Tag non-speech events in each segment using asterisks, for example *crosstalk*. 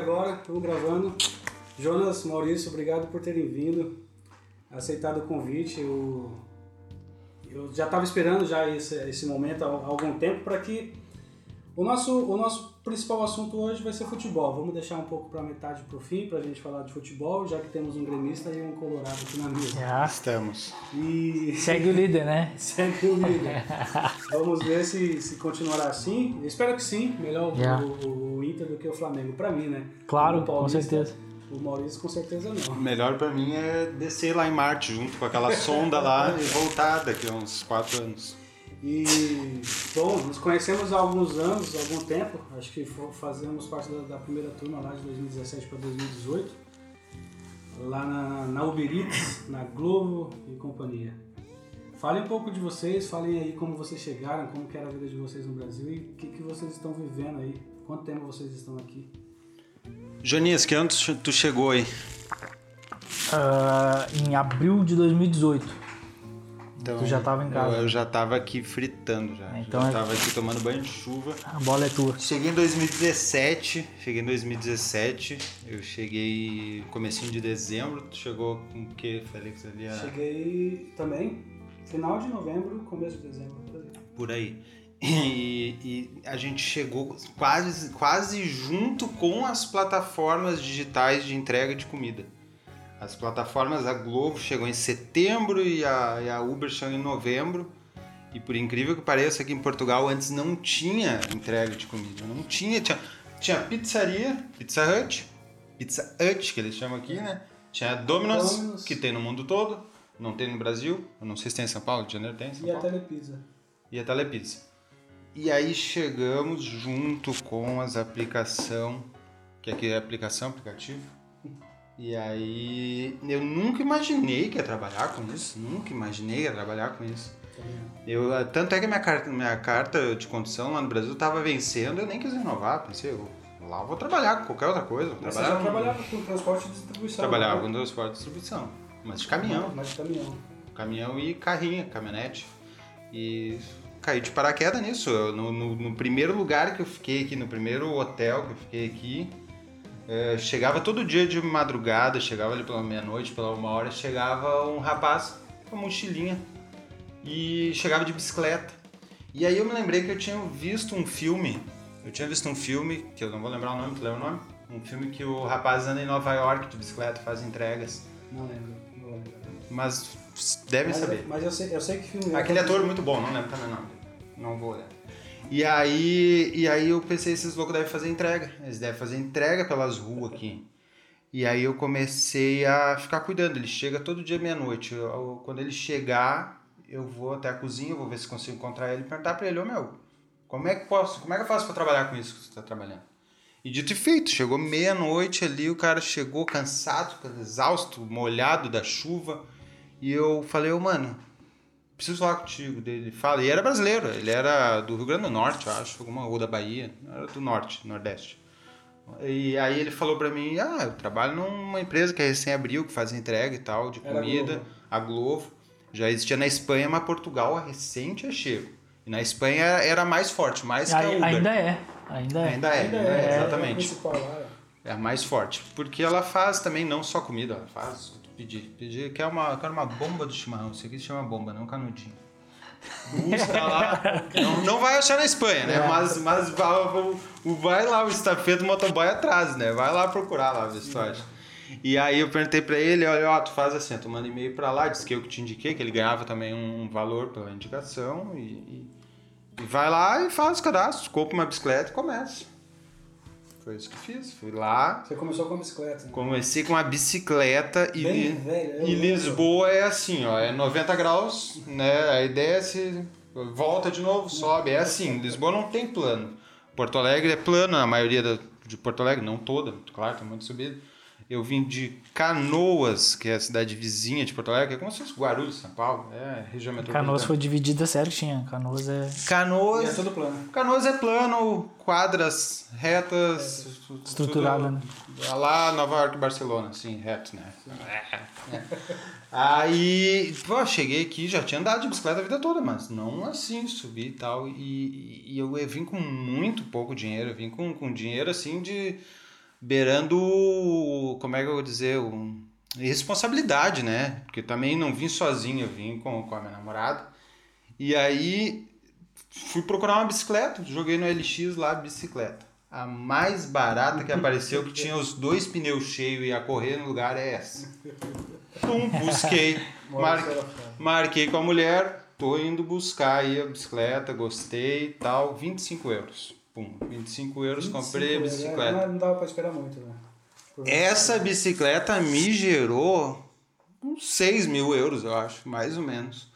agora, estamos gravando. Jonas, Maurício, obrigado por terem vindo, aceitado o convite. Eu, eu já estava esperando já esse, esse momento há algum tempo para que o nosso, o nosso principal assunto hoje vai ser futebol. Vamos deixar um pouco para metade para o fim, para a gente falar de futebol, já que temos um gremista e um colorado aqui na mesa. Já. Estamos. E Segue o líder, né? *laughs* segue o líder. Vamos ver se, se continuará assim. Eu espero que sim. Melhor o- Já. o, o Inter do que o Flamengo, para mim, né? Claro, Como com paulista, certeza. O Maurício com certeza não. Melhor pra mim é descer lá em Marte junto com aquela sonda lá e voltar daqui a uns 4 anos. E, bom, nos conhecemos há alguns anos, há algum tempo. Acho que fazemos parte da, da primeira turma lá de 2017 para 2018. Lá na, na Uber Eats, na Globo e companhia. Falem um pouco de vocês, falem aí como vocês chegaram, como que era a vida de vocês no Brasil e o que, que vocês estão vivendo aí. Quanto tempo vocês estão aqui? Jonias, que ano tu chegou aí? Ah, em abril de 2018. Então, Tu já tava em casa. Eu, eu já tava aqui fritando já. Então já é- tava aqui tomando banho de chuva. A bola é tua. Cheguei em 2017, cheguei em 2017, eu cheguei comecinho de dezembro, tu chegou com o que, Félix, ali? a- Cheguei também final de novembro, começo de dezembro. por aí. por aí. E, e a gente chegou quase, quase junto com as plataformas digitais de entrega de comida. As plataformas, a Globo chegou em setembro e a, e a Uber chegou em novembro. E por incrível que pareça, aqui em Portugal antes não tinha entrega de comida. Não tinha. Tinha, tinha pizzaria, Pizza Hut, Pizza Hut, que eles chamam aqui, né? Tinha Domino's, Domino's. que tem no mundo todo. Não tem no Brasil. Eu não sei se tem em São Paulo, de Janeiro tem em São E a Paulo Telepizza. e a Telepizza. E aí chegamos junto com as aplicação, que aqui é aplicação, aplicativo. E aí eu nunca imaginei que ia trabalhar com isso, nunca imaginei que ia trabalhar com isso. Eu, tanto é que minha carta, minha carta de condução lá no Brasil estava vencendo, eu nem quis renovar, pensei, eu, lá eu vou trabalhar com qualquer outra coisa. Mas trabalhar com- trabalhava com transporte de distribuição. trabalhava né? com transporte de distribuição, mas de caminhão Mas de caminhão. caminhão e carrinho, caminhonete. E caí de paraquedas nisso. Eu, no, no- no primeiro lugar que eu fiquei aqui, no primeiro hotel que eu fiquei aqui, eh, chegava todo dia de madrugada, chegava ali pela meia-noite, pela uma hora, chegava um rapaz com uma mochilinha e chegava de bicicleta. E aí eu me lembrei que eu tinha visto um filme, eu tinha visto um filme, que eu não vou lembrar o nome, tu lembra o nome? Um filme que o rapaz anda em Nova York de bicicleta, faz entregas. Não lembro. Não lembro. Mas devem Mas, saber. mas eu, sei, eu sei que filme é. Aquele ator muito bom, não lembro também o nome dele. Não vou olhar. E aí, e aí eu pensei, esses loucos devem fazer entrega. Eles devem fazer entrega pelas ruas aqui. E aí eu comecei a ficar cuidando. Ele chega todo dia meia-noite. Quando ele chegar, eu vou até a cozinha, vou ver se consigo encontrar ele e perguntar pra ele, ô meu, como é que posso, como é que eu faço pra trabalhar com isso que você tá trabalhando? E dito e feito, chegou meia-noite ali, o cara chegou cansado, exausto, molhado da chuva. E eu falei, ô mano, preciso falar contigo dele. Fala, e era brasileiro, ele era do Rio Grande do Norte, eu acho, alguma ou da Bahia, era do norte, nordeste. E aí ele falou pra mim, ah, eu trabalho numa empresa que é recém abriu, que faz entrega e tal, de comida, Globo. a Glovo. Já existia na Espanha, mas Portugal é recente é chego. E na Espanha era mais forte, mais que a Uber. Ainda é. Ainda é. Ainda é, Ainda é, é, exatamente. É, a É a mais forte. Porque ela faz também não só comida, ela faz. Pedir, pedir, quer uma, quer uma bomba do chimarrão. Isso aqui se chama bomba, não canudinho. Busca lá. Não, não vai achar na Espanha, né? É. Mas, mas vai, lá, o estafeta do motoboy atrás, né? Vai lá procurar lá, ver se tu acha. E aí eu perguntei pra ele, olha, ó, tu faz assim, tu manda e-mail pra lá, disse que eu que te indiquei, que ele ganhava também um valor pela indicação e, e, e vai lá e faz o cadastro, compra uma bicicleta e começa. Foi isso que fiz, fui lá, Você começou com a bicicleta. né? Comecei com uma bicicleta e, Bem Li- velho, e. Lisboa é assim, ó, é 90 graus, né? Aí desce, volta de novo, sobe, é assim. Lisboa não tem plano. Porto Alegre é plano, a maioria da- de Porto Alegre, não toda, claro, tem muito subida. Eu vim de Canoas, que é a cidade vizinha de Porto Alegre, que é como se fosse Guarulhos, São Paulo, é região metropolitana. Canoas foi dividida certinho. Canoas é. E Canoas, é tudo plano. Canoas é plano, quadras retas, tu- Estruturada, né? Lá Nova York e Barcelona, assim, reto, né? É. Aí, pô, cheguei aqui, já tinha andado de bicicleta a vida toda, mas não assim, subi e tal. E, e eu vim com muito pouco dinheiro, eu vim com, com dinheiro assim de. Beirando, como é que eu vou dizer, um, irresponsabilidade, né? Porque também não vim sozinho, eu vim com, com a minha namorada. E aí fui procurar uma bicicleta, joguei no LX lá, bicicleta. A mais barata que apareceu, que tinha os dois pneus cheios e ia correr no lugar, é essa. Pum, busquei. Mar-. Marquei com a mulher, tô indo buscar aí a bicicleta, gostei e tal, 25 euros. Pum, 25 euros, comprei a 25, bicicleta. né? Não dava pra esperar muito, né? Essa bicicleta me gerou uns 6 mil euros, eu acho, mais ou menos.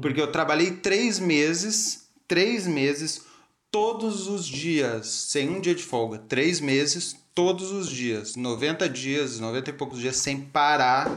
Porque eu trabalhei três meses, três meses, todos os dias, sem um dia de folga. Três meses, todos os dias. 90 dias, 90 e poucos dias, sem parar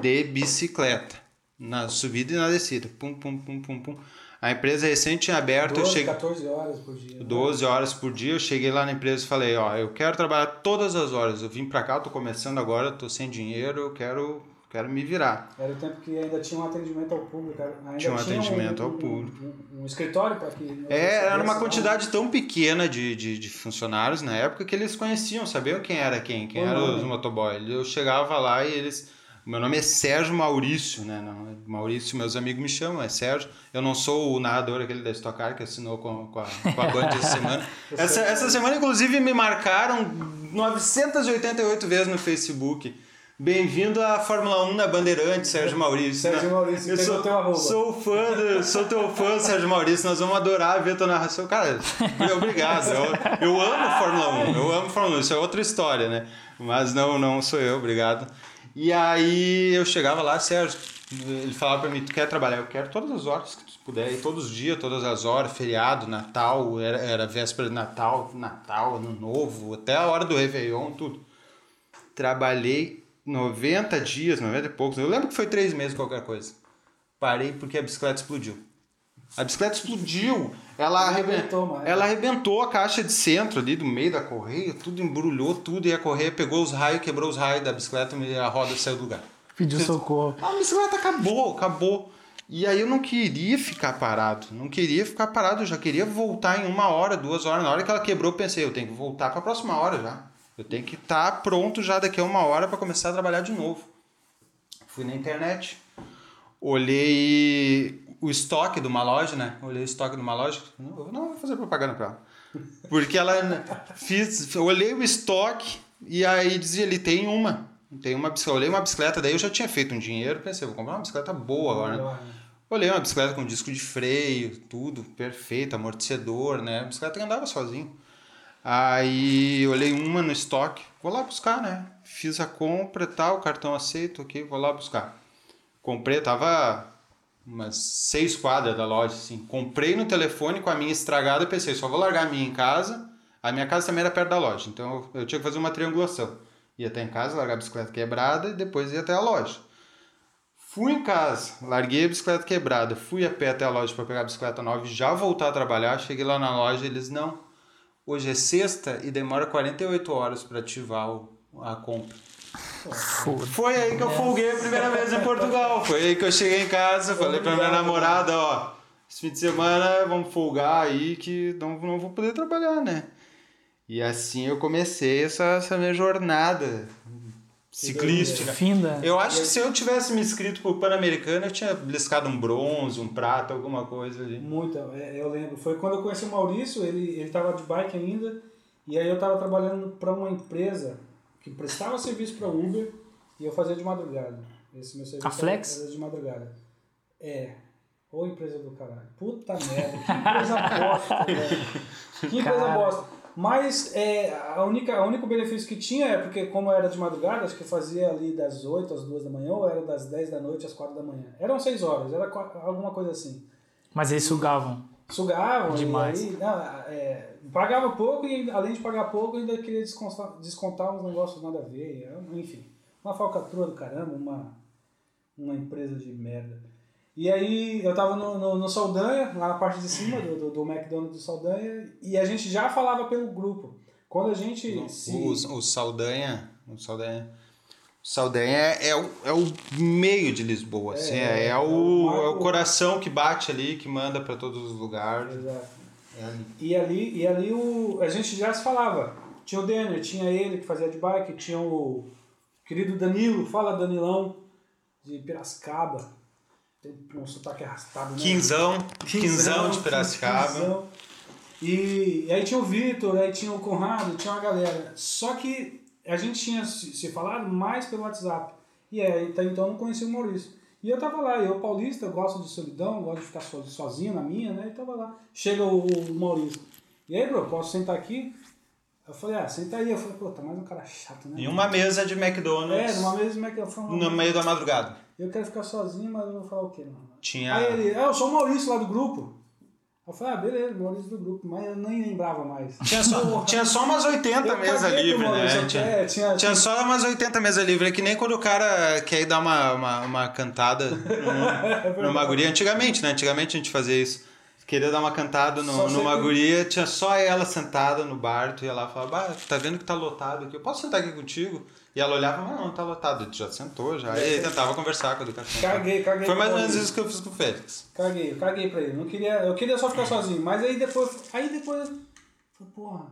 de bicicleta. Na subida e na descida. Pum, pum, pum, pum, pum. A empresa recente tinha aberto, eu 12, cheguei... 14 horas por dia. né? 12 horas por dia, eu cheguei lá na empresa e falei, ó, eu quero trabalhar todas as horas. Eu vim pra cá, eu tô começando agora, tô sem dinheiro, eu quero, quero me virar. Era o tempo que ainda tinha um atendimento ao público. Ainda Tinha um atendimento ao público. Um, um escritório para que. É, era uma Esse- quantidade tão pequena de, de, de funcionários na época que eles conheciam, sabiam quem era quem, quem O era os motoboy. Eu chegava lá e eles. Meu nome é Sérgio Maurício, né? Não, é Maurício, meus amigos me chamam, é Sérgio. Eu não sou o narrador aquele da Stock Car que assinou com, com, a, com a Band essa semana. *laughs* Essa, essa semana, inclusive, me marcaram 988 vezes no Facebook. Bem-vindo à Fórmula 1 na Bandeirante, Sérgio Maurício. Sérgio né? Maurício, eu sou, teu arroba. sou fã, do, sou teu fã, Sérgio Maurício. Nós vamos adorar ver tua narração. Cara, obrigado. Eu, eu amo Fórmula 1. Eu amo Fórmula 1. Isso é outra história, né? Mas não, não sou eu, obrigado. E aí eu chegava lá, Sérgio, ele falava pra mim, tu quer trabalhar? Eu quero todas as horas que tu puder, ir todos os dias, todas as horas, feriado, Natal, era, era véspera de Natal, Natal, Ano Novo, até a hora do Réveillon, tudo. Trabalhei 90 dias, 90 e poucos, eu lembro que foi três meses, qualquer coisa. Parei porque a bicicleta explodiu. A bicicleta explodiu, ela arrebentou, mais. ela arrebentou a caixa de centro ali do meio da correia, tudo embrulhou tudo e a correia pegou os raios, quebrou os raios da bicicleta e a roda saiu do lugar. Pediu socorro. A bicicleta acabou, acabou. E aí eu não queria ficar parado, não queria ficar parado, eu já queria voltar em uma hora, duas horas. Na hora que ela quebrou, eu pensei, eu tenho que voltar para a próxima hora já. Eu tenho que estar pronto já daqui a uma hora para começar a trabalhar de novo. Fui na internet, olhei o estoque de uma loja, né? Olhei o estoque de uma loja. Não, não vou fazer propaganda para ela. Porque ela *laughs* fiz, olhei o estoque e aí dizia ali tem uma, tem uma bicicleta. Olhei uma bicicleta, daí eu já tinha feito um dinheiro, pensei, vou comprar uma bicicleta boa agora. Né? Olhei uma bicicleta com disco de freio, tudo perfeito, amortecedor, né? Bicicleta que andava sozinho. Aí olhei uma no estoque, vou lá buscar, né? Fiz a compra e tal, cartão aceito, ok, vou lá buscar. Comprei, tava umas seis quadras da loja, assim. Comprei no telefone com a minha estragada pensei, só vou largar a minha em casa. A minha casa também era perto da loja, então eu, tinha que fazer uma triangulação. Ia até em casa, largar a bicicleta quebrada e depois ia até a loja. Fui em casa, larguei a bicicleta quebrada, fui a pé até a loja para pegar a bicicleta nova e já voltar a trabalhar. Cheguei lá na loja eles, não, hoje é sexta e demora 48 horas para ativar a compra. Foda. Foi aí que eu folguei a primeira vez em Portugal. Foi aí que eu cheguei em casa, falei pra minha namorada, ó, esse fim de semana vamos folgar aí que não, não vou poder trabalhar, né? E assim eu comecei essa, essa minha jornada ciclística. Finda. Eu acho que se eu tivesse me inscrito pro Pan-Americano, eu tinha bliscado um bronze, um prata, alguma coisa ali. Muito, é, eu lembro. Foi quando eu conheci o Maurício, ele, ele tava de bike ainda, e aí eu tava trabalhando para uma empresa que prestava serviço para Uber e eu fazia de madrugada. Esse meu serviço A Flex? era de madrugada. É. Ô empresa do caralho. Puta merda, que empresa bosta, *laughs* velho. Que empresa Cara. bosta. Mas é, a única, o único benefício que tinha é porque, como era de madrugada, acho que eu fazia ali das 8 às 2 da manhã, ou era das 10 da noite às 4 da manhã. Eram 6 horas, era alguma coisa assim. Mas eles sugavam. Sugavam Demais. e aí não, é, pagava pouco e além de pagar pouco ainda queria descontar, descontar uns negócios nada a ver. é, Enfim, uma falcatrua do caramba, uma, uma empresa de merda. E aí eu tava no, no, no Saldanha, lá na parte de cima do, do, do McDonald's do Saldanha, e a gente já falava pelo grupo. Quando a gente se... O, o Saldanha, o Saldanha, Saldanha é, é o, é o meio de Lisboa, assim, é, É, é é o é o coração que bate ali, que manda para todos os lugares. Exato. É ali. E ali, e ali o, a gente já se falava. Tinha o Denner, tinha ele que fazia de bike, tinha o querido Danilo, fala Danilão, de Piracicaba. Tem um sotaque arrastado, né? Quinzão, quinzão de Piracicaba. Quinzão. E, e aí tinha o Vitor, aí tinha o Conrado, tinha uma galera. Só que a gente tinha se, falado mais pelo WhatsApp. E até então eu não conhecia o Maurício. E eu tava lá, eu paulista, gosto de solidão, gosto de ficar so- sozinho na minha, né? E tava lá. Chega o, o Maurício. E aí, bro, posso sentar aqui? Eu falei, ah, senta aí. Eu falei, pô, tá mais um cara chato, né? Em uma mesa de É, McDonald's numa é que eu falei, no meio da madrugada. eu quero ficar sozinho, mas eu vou falar o quê, mano? Tinha. Aí ele, ah, eu sou o Maurício lá do grupo. Eu falei, ah, beleza, Maurício do grupo, mas eu nem lembrava mais. Tinha só, tinha só umas 80 Eu mesas livres, né? Tinha, é, tinha- tinha só umas 80 mesas livres. É que nem quando o cara quer ir dar uma, uma, uma cantada *laughs* É num- numa guria. Antigamente, né? Antigamente a gente fazia isso. Queria dar uma cantada no, Só numa sempre- guria, tinha só ela sentada no bar, tu ia lá e falava, bah, tá vendo que tá lotado aqui, eu posso sentar aqui contigo? E ela olhava, mas não, tá lotado, tu já sentou já. E aí tentava conversar com a educação. Caguei, caguei. Foi mais ou menos isso que eu fiz com o Félix. Caguei, eu caguei pra ele. Não queria, eu queria só ficar sozinho. Mas aí depois. Aí depois. porra,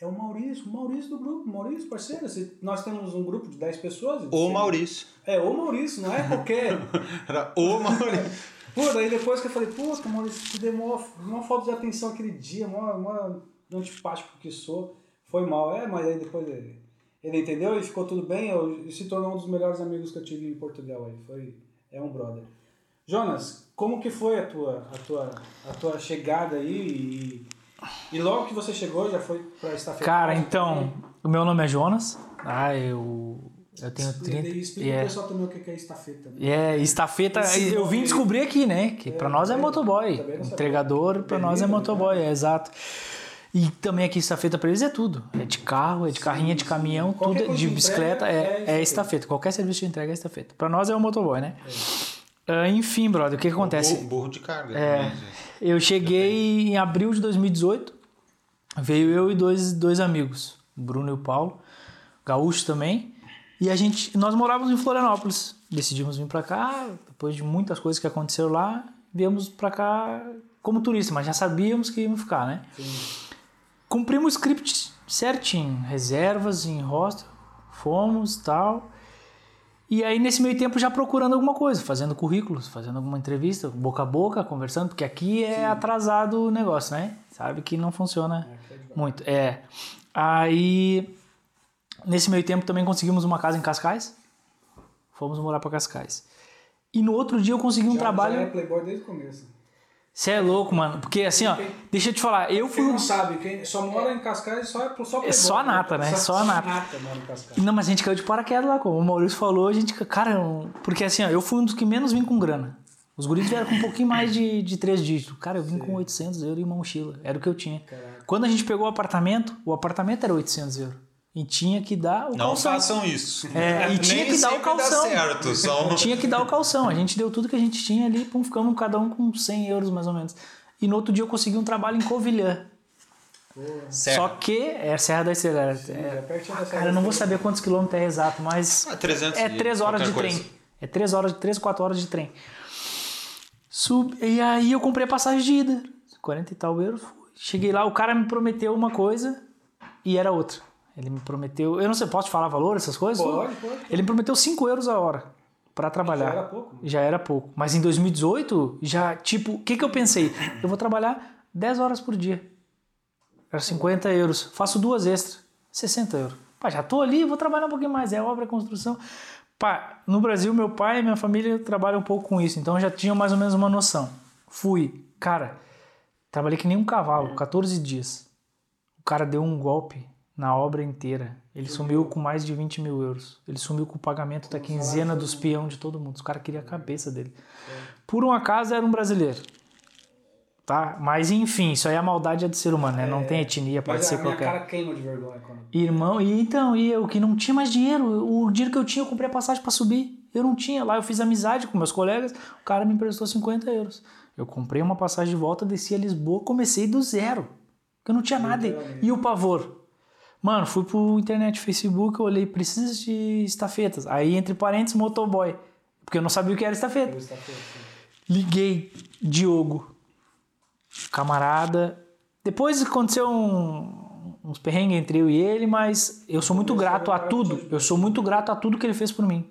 é o Maurício, o Maurício do grupo. Maurício, parceiro. se- Nós temos um grupo de 10 pessoas. O Maurício. É, o Maurício, não é qualquer. *laughs* Era o Maurício. Pô, daí depois que eu falei, puta, Maurício, te mó, mó falta de atenção aquele dia, mó, mó antipático que sou. Foi mal. É, mas aí depois ele, ele entendeu e ficou tudo bem. Eu, e se tornou um dos melhores amigos que eu tive em Portugal aí. Foi, é um brother. Jonas, como que foi a tua, a tua, a tua chegada aí? E, e logo que você chegou, já foi pra estafeta? Cara, então, o meu nome é Jonas. Ah, eu, eu tenho 30. E explica pro é, pessoal também o que é estafeta. né? é estafeta. Esse Eu vim descobrir aqui, né? Que pra nós é também- motoboy. Entregador pra nós é Beleza, motoboy, é exato. E também aqui estafeta pra eles é tudo. É de carro, é de carrinha, de caminhão, Qualquer tudo coisa de de bicicleta, entrega é é, é estafeta. estafeta. Qualquer serviço de entrega é estafeta. Pra nós é o motoboy, né? Ah, enfim, brother, o que, que acontece? Burro, burro de carga. É. também. Eu cheguei em abril de 2018. Veio eu e dois, dois amigos, o Bruno e o Paulo, gaúcho também. E a gente, nós morávamos em Florianópolis. Decidimos vir pra cá, depois de muitas coisas que aconteceram lá, viemos pra cá como turista, mas já sabíamos que íamos ficar, né? Cumprimos o script certinho, reservas em hostel, fomos tal. E aí, nesse meio tempo, já procurando alguma coisa, fazendo currículos, fazendo alguma entrevista, boca a boca, conversando, porque aqui é atrasado o negócio, né? Sabe que não funciona muito. É. Aí, nesse meio tempo, também conseguimos uma casa em Cascais. Fomos morar para Cascais. E no outro dia eu consegui um Já- trabalho. Já é playboy desde o começo. Você é louco, mano. Porque assim, ó, deixa eu te falar, eu fui Quem não sabe, quem só mora em Cascais só é pro- só É só a nata, né? Só a nata. mora em Cascais. Não, mas a gente caiu de paraquedas lá, como o Maurício falou, a gente, cara, eu- porque assim, ó, eu fui um dos que menos vim com grana. Os guris vieram com um pouquinho mais de, de três dígitos. Cara, eu vim com 800 euros e uma mochila. Era o que eu tinha. Caraca. Quando a gente pegou o apartamento, o apartamento era 800 euros. E tinha que dar o Não calção. façam isso. É, e tinha que dar o calção. certo, só um- Tinha que dar o calção. A gente deu tudo que a gente tinha ali, pum, ficamos cada um com 100 euros mais ou menos. E no outro dia eu consegui um trabalho em Covilhã. Serra. Só que é Serra da Estrela. É, É, pertinho da cara, eu não vou saber quantos quilômetros é exato, mas Ah, 300 é três horas de qualquer trem. coisa. É três horas, três, quatro horas de trem. Sub... E aí eu comprei a passagem de ida. 40 e tal euros. Cheguei lá, o cara me prometeu uma coisa e era outra. Ele me prometeu. Eu não sei, posso te falar valor, essas coisas? Pode, pode. Ele me prometeu 5 euros a hora para trabalhar. Já era pouco. Já era pouco. Mas em 2018, já, tipo, o que, que eu pensei? Eu vou trabalhar 10 horas por dia. Era 50 euros. Faço duas extras. 60 euros. Pá, já tô ali, vou trabalhar um pouquinho mais. É obra, é construção. Pá, no Brasil, meu pai e minha família trabalham um pouco com isso. Então eu já tinha mais ou menos uma noção. Fui. Cara, trabalhei que nem um cavalo, 14 dias. O cara deu um golpe na obra inteira. Ele sumiu com mais de 20 mil euros. Ele sumiu com o pagamento da quinzena dos peão de todo mundo. Os caras queriam a cabeça dele. Por um acaso era um brasileiro. Tá? Mas enfim, isso aí é a maldade é do ser humano, né? Não tem etnia, pode ser qualquer. cara queima de vergonha quando... Irmão, e então, e eu que não tinha mais dinheiro, o dinheiro que eu tinha eu comprei a passagem para subir. Eu não tinha. Lá eu fiz amizade com meus colegas, o cara me emprestou 50 euros. Eu comprei uma passagem de volta, desci a Lisboa, comecei do zero. Porque eu não tinha nada. E o pavor? Mano, fui pro internet, Facebook, eu olhei, precisa de estafetas. Aí, entre parênteses, motoboy. Porque eu não sabia o que era estafeta. Assim. Liguei, Diogo, camarada. Depois aconteceu um, uns perrengues entre eu e ele, mas eu sou muito grato a tudo. Eu sou muito grato a tudo que ele fez por mim.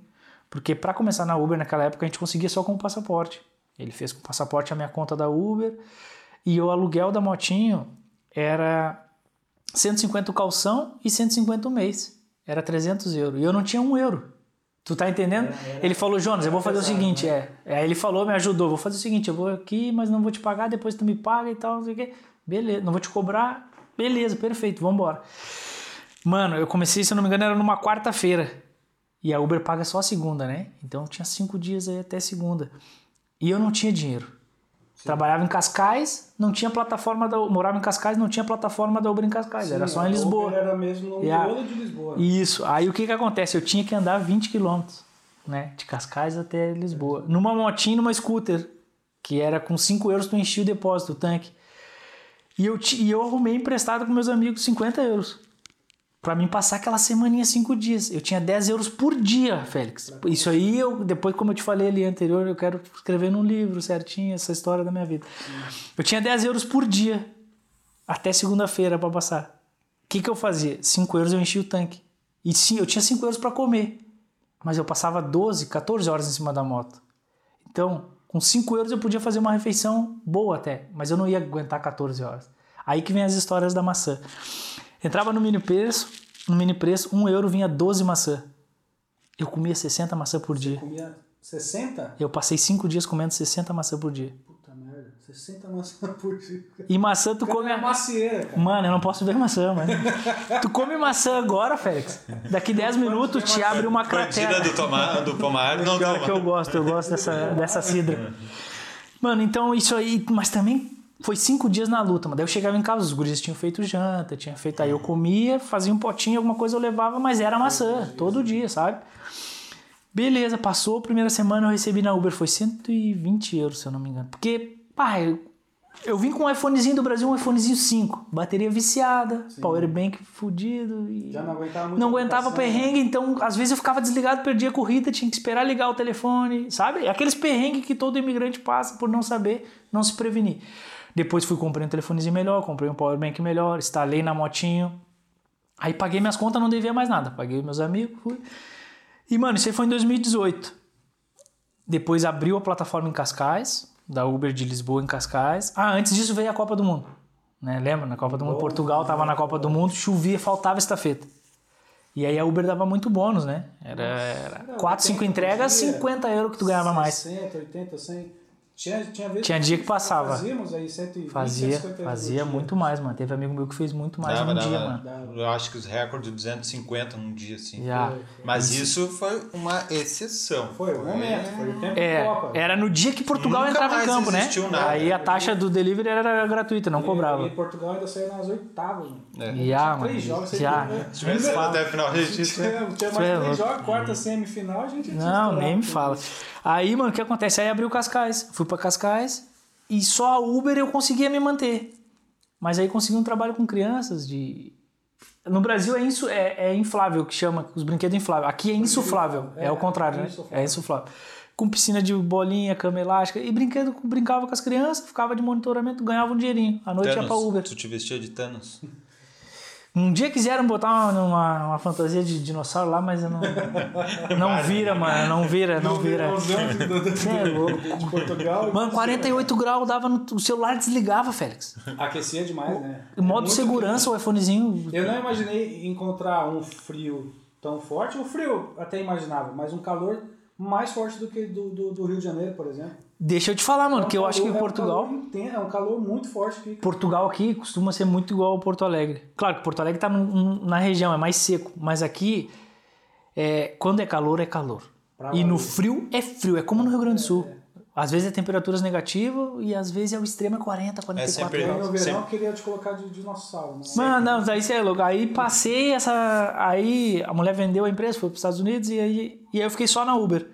Porque para começar na Uber naquela época a gente conseguia só com o passaporte. Ele fez com o passaporte a minha conta da Uber e o aluguel da motinho era 150 o calção e 150 o mês. Era 300 euros. E eu não tinha um euro. Tu tá entendendo? Ele falou, Jonas, eu vou fazer pesado, o seguinte, né? é. Aí ele falou, me ajudou, vou fazer o seguinte, eu vou aqui, mas não vou te pagar, depois tu me paga e tal, não sei o quê. Beleza, não vou te cobrar. Beleza, perfeito, vambora. Mano, eu comecei, se eu não me engano, era numa quarta-feira. E a Uber paga só a segunda, né? Então tinha cinco dias aí até segunda. E eu não tinha dinheiro. Trabalhava em Cascais, não tinha plataforma da morava em Cascais, não tinha plataforma da Uber em Cascais, era Sim, só a em Lisboa. Era mesmo no miolo de Lisboa. Isso. Aí o que que acontece? Eu tinha que andar 20 quilômetros, né? De Cascais até Lisboa. Numa motinha, numa scooter, que era com 5 euros tu enchia o depósito, o tanque. E eu, e eu arrumei emprestado com meus amigos 50 euros. Pra mim passar aquela semaninha, 5 dias. Eu tinha 10 euros por dia, Félix. Isso aí, eu, depois, como eu te falei ali anterior, eu quero escrever num livro certinho essa história da minha vida. Eu tinha 10 euros por dia, até segunda-feira pra passar. O que, que eu fazia? 5 euros eu enchia o tanque. E sim, eu tinha 5 euros para comer. Mas eu passava 12, 14 horas em cima da moto. Então, com 5 euros eu podia fazer uma refeição boa até. Mas eu não ia aguentar 14 horas. Aí que vem as histórias da maçã. Entrava no mini preço, no mini preço, 1 euro vinha 12 maçã. Eu comia 60 maçã por dia. Comia 60? Eu passei 5 dias comendo 60 maçã por dia. Puta merda. 60 maçãs *laughs* por dia. E maçã tu come a macieira, cara. Mano, eu não posso ver maçã, mano. *laughs* tu come maçã agora, Félix. Daqui 10 minutos te abre uma Bandida cratera. do, tomar, do pomar não Pior que eu toma. gosto, eu gosto dessa, dessa cidra. *laughs* Mano, então isso aí, mas também foi cinco dias na luta, mano. Daí eu chegava em casa, os guris tinham feito janta, tinha feito. Aí eu comia, fazia um potinho, alguma coisa eu levava, mas era maçã, todo dia, sabe? Beleza, passou a primeira semana, eu recebi na Uber, foi 120 euros, se eu não me engano. Porque, pá, eu, eu vim com um iPhonezinho do Brasil, um iPhonezinho 5, bateria viciada, powerbank fudido. E... Já não aguentava muito. Não aguentava perrengue, então às vezes eu ficava desligado, perdia a corrida, tinha que esperar ligar o telefone, sabe? Aqueles perrengues que todo imigrante passa por não saber, não se prevenir. Depois fui comprei um telefonezinho melhor, comprei um powerbank melhor, instalei na motinho. Aí paguei minhas contas, não devia mais nada. Paguei meus amigos, fui. E mano, isso aí foi em 2018. Depois abriu a plataforma em Cascais, da Uber de Lisboa em Cascais. Ah, antes disso veio a Copa do Mundo. Né? Lembra? Na Copa do Mundo, Portugal tava na Copa do Mundo, chovia, faltava estafeta. E aí a Uber dava muito bônus, né? Era, era 4, 5 80 entregas, por dia. 50 euros que tu ganhava mais. 60, 80, 100. Tinha, tinha, vezes Tinha dia que passava. Fazíamos aí 120, Fazia, 150 euros fazia muito mais, mano. Teve amigo meu que fez muito mais Dava, num dava, dia, mano. Dava. Eu acho que os recordes de 250 num dia, assim. Já. Mas isso foi uma exceção. Foi o momento, foi o tempo de É, Copa. era no dia que Portugal Nunca entrava em campo, né? existiu nada. Aí a taxa do delivery era gratuita, não E- cobrava. E Portugal ainda saiu nas oitavas, mano. É. Mano. Três jogos, viu, né? Se tivesse ido até a final, a gente Tinha, tinha mais Isso é três jogos, quarta semifinal, a gente tinha Não, nem me fala. Aí, mano, o que acontece? Aí abriu Cascais. Fui pra Cascais e só a Uber eu conseguia me manter. Mas aí consegui um trabalho com crianças de. No Brasil é, insu... é, é inflável que chama, os brinquedos infláveis. Aqui é insuflável, é, É, o contrário, é né? insuflável. É insuflável. Com piscina de bolinha, cama elástica e brinquedo, brincava com as crianças, ficava de monitoramento, ganhava um dinheirinho. À noite ia pra Uber. Tu te vestia de Thanos. *laughs* Um dia quiseram botar uma, uma, uma fantasia de dinossauro lá, mas eu não. *laughs* Não vira, mano, não vira, não vira. É louco. de Portugal. Mano, 48 graus dava no o celular desligava, Félix. Aquecia demais, né? Em modo Muito segurança, o iPhonezinho. Eu não imaginei encontrar um frio tão forte. O frio até imaginava, mas um calor mais forte do que do, do, do Rio de Janeiro, por exemplo. Deixa eu te falar, mano, É um que eu acho que calor- Portugal. É um calor, intenso, é um calor muito forte aqui. Portugal aqui costuma ser muito igual ao Porto Alegre. Claro que Porto Alegre tá num- num- na região, é mais seco, mas aqui, é, quando é calor, é calor. Pra E no frio é frio, é como no Rio Grande do Sul. Às vezes é temperaturas negativas e às vezes é o extremo é 40, 44 sempre- Aí graus. no verão Sempre. eu queria te colocar de dinossauro. Né? Mano, não, daí você é louco. Aí passei essa. Aí a mulher vendeu a empresa, foi para os Estados Unidos e aí, e aí eu fiquei só na Uber.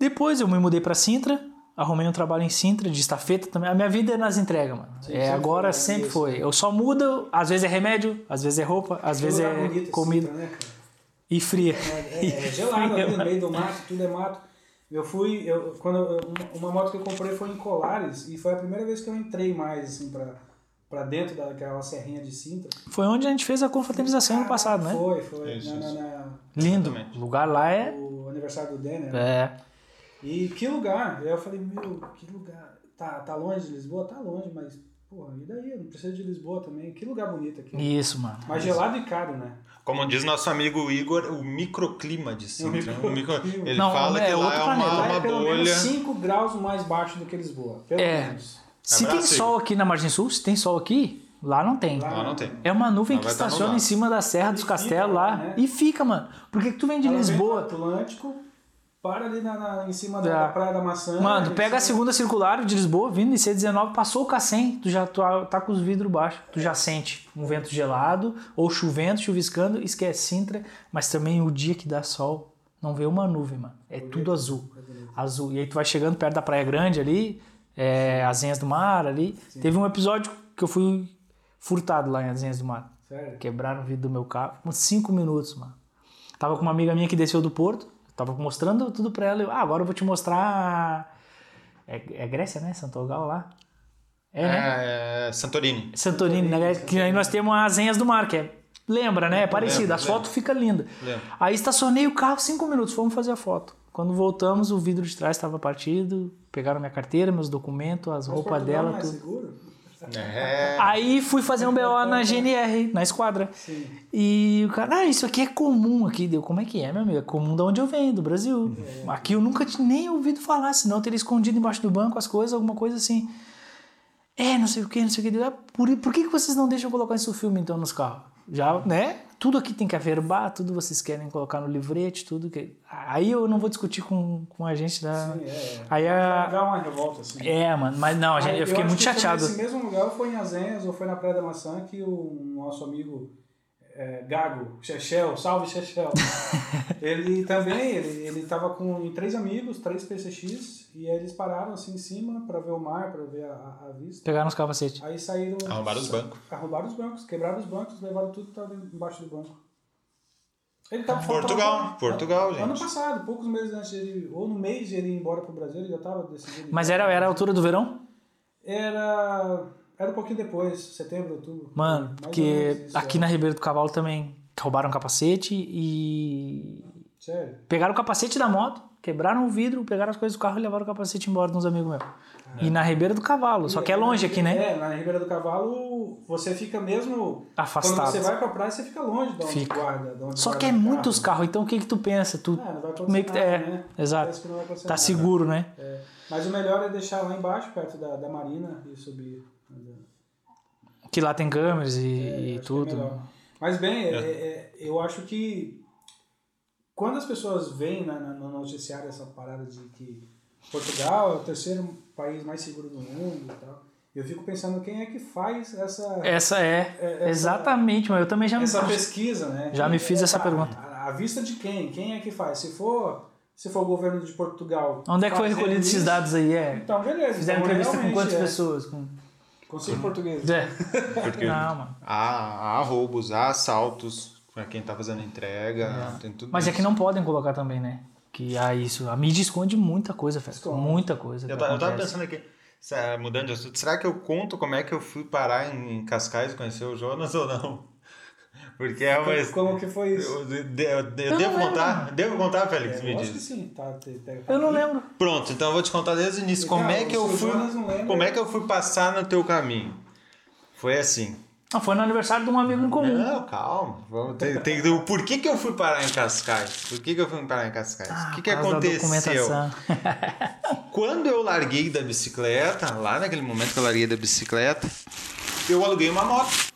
Depois eu me mudei para Sintra, arrumei um trabalho em Sintra, de estafeta também. A minha vida é nas entregas, mano. é, sempre agora foi, é sempre isso. foi. Eu só mudo, às vezes é remédio, às vezes é roupa, às vezes é bonito, comida. assim, né, cara? E fria. É, é, é gelado *laughs* ali no meio do mato, tudo é mato. Eu fui, eu, quando eu- uma, moto que eu comprei foi em Colares e foi a primeira vez que eu entrei mais assim pra, pra dentro daquela serrinha de Sintra. Foi onde a gente fez a confraternização ano passado, né? Foi, foi. Isso, na, na- na- Lindo. Exatamente. O lugar lá é. o aniversário do Denner. É. E que lugar? Aí eu falei, meu, que lugar? Tá, tá longe de Lisboa? Tá longe, mas, porra, e daí? Eu não preciso de Lisboa também. Que lugar bonito aqui. Isso, mano. Mas gelado e caro, né? Como diz nosso amigo Igor, o microclima de Sintra. O O micro-. Ele Não, fala é que lá outro é planeta. uma, Lá uma é pelo menos bolha. 5 graus mais baixo do que Lisboa. Pelo É. menos. Se Abraço, tem sol aqui na Margem Sul, se tem sol aqui, lá não tem. Lá Lá não tem. É uma nuvem Lá que estaciona em cima da Serra dos Castelos lá. né? E fica, mano. Por que, que tu vem de Ela vem do Lisboa? Atlântico, para ali na, na- em cima da, da Praia da Maçã. Mano, pega a segunda circular de Lisboa, vindo em C19, passou o Cacém, tu já tu, tá com os vidros baixos. Tu já sente um vento gelado, ou chovendo, chuviscando, esquece Sintra, mas também o dia que dá sol, não vê uma nuvem, mano. É tudo azul. Azul. E aí tu vai chegando perto da Praia Grande ali, é, Azenhas do Mar ali. Teve um episódio que eu fui furtado lá em Azenhas do Mar. Sério? Quebraram o vidro do meu carro. Uns 5 minutos, mano. Tava com uma amiga minha que desceu do porto. Tava mostrando tudo pra ela. Eu, ah, agora eu vou te mostrar. É, é Grécia, né? Santogal lá. É, né? É, Santorini. Santorini, né? Que aí nós temos as Enhas do Mar, que é. Lembra, né? É parecido. Lembro, As fotos ficam lindas. Lembro. Aí estacionei o carro 5 minutos. Fomos fazer a foto. Quando voltamos, o vidro de trás estava partido. Pegaram minha carteira, meus documentos, as roupas dela, não é tudo. seguro? É. Aí fui fazer um BO na GNR, na esquadra. Sim. E o cara, ah, isso aqui é comum aqui. Deu, como é que é, meu amigo? É comum de onde eu venho, do Brasil. Aqui eu nunca tinha nem ouvido falar, senão eu teria escondido embaixo do banco as coisas, alguma coisa assim. É, não sei o que, não sei o que. "Ah, Por, por que, que vocês não deixam colocar isso no filme, então, nos carros? Já, né? Tudo aqui tem que averbar, tudo vocês querem colocar no livrete, tudo que... Aí eu não vou discutir com, com a gente da... Sim, é. Aí a... Dá uma revolta, assim. É, mano, mas não, a gente, Aí, eu fiquei acho muito chateado. Nesse mesmo lugar, foi em Azenhas, ou foi na Praia da Maçã, que o nosso amigo é, Gago, Chechel, salve Chechel, *laughs* ele também, ele, ele tava com três amigos, três PCX, e aí eles pararam assim em cima pra ver o mar, pra ver a, a- vista. Pegaram os capacetes. Aí saíram... Arrombaram os bancos. Arrombaram os bancos, quebraram os bancos, levaram tudo que tava embaixo do banco. Ele tava Portugal, tava- Portugal, Ano gente. passado, poucos meses antes de ele, ou no mês de ele ir embora pro Brasil, ele já tava decidido. Mas era, era a altura do verão? Era. Era um pouquinho depois, setembro, outubro. Mano, porque isso, aqui é. na Ribeira do Cavalo também roubaram o capacete e Sério? pegaram o capacete da moto, quebraram o vidro, pegaram as coisas do carro e levaram o capacete embora de uns amigos meus. E na Ribeira do Cavalo, só que é longe aqui, né? É, na Ribeira do Cavalo, você fica mesmo. Afastado. Quando você vai pra praia, você fica longe de onde Fica. guarda. De onde Só guarda que é muitos carros, então o que que tu pensa? Tu Ah, não vai meio que nada, é, né? exato. Tá nada. seguro, né? É. Mas o melhor é deixar lá embaixo, perto da, da marina, e subir. Que lá tem câmeras e, É, e é tudo. melhor. Mas bem, é, é, eu acho que quando as pessoas veem na, na- no noticiário essa parada de que Portugal é o terceiro país mais seguro do mundo e tal, eu fico pensando quem é que faz essa, Essa é, É, essa- exatamente, mas eu também já me essa pesquisa, né? Já me fiz é- essa pergunta. A, a vista de quem? Quem é que faz? Se for, se for o governo de Portugal. Onde é que foi recolhido esses isso, dados aí? É. Então, beleza. Fizeram então, entrevista com quantas é. pessoas? Com... Com cinco portugueses. É. *laughs* Porque Não, mano. há, há roubos, há assaltos pra quem tá fazendo entrega, tem tudo Mas é isso. que não podem colocar também, né? Que há isso. A mídia esconde muita coisa. Esconde. Muita coisa. Eu, eu tava pensando aqui, mudando de assunto, será que eu conto como é que eu fui parar em, em Cascais conhecer o Jonas ou não? Porque é uma. Como, como que foi isso? Eu, eu não devo lembro. contar? Devo contar, Félix? É, me eu acho que diz. sim. Tá, te- te- Eu não lembro. Pronto, então eu vou te contar desde o início. Como é que eu fui. Como é que eu fui passar no teu caminho? Foi assim. Ah, foi no aniversário de um amigo em comum. Não, calma. Vamos, tem, tem, o por que, que eu fui parar em Cascais? Por que, que eu fui parar em Cascais? o que, que aconteceu? *laughs* Quando eu larguei da bicicleta, lá naquele momento que eu larguei da bicicleta, eu aluguei uma moto.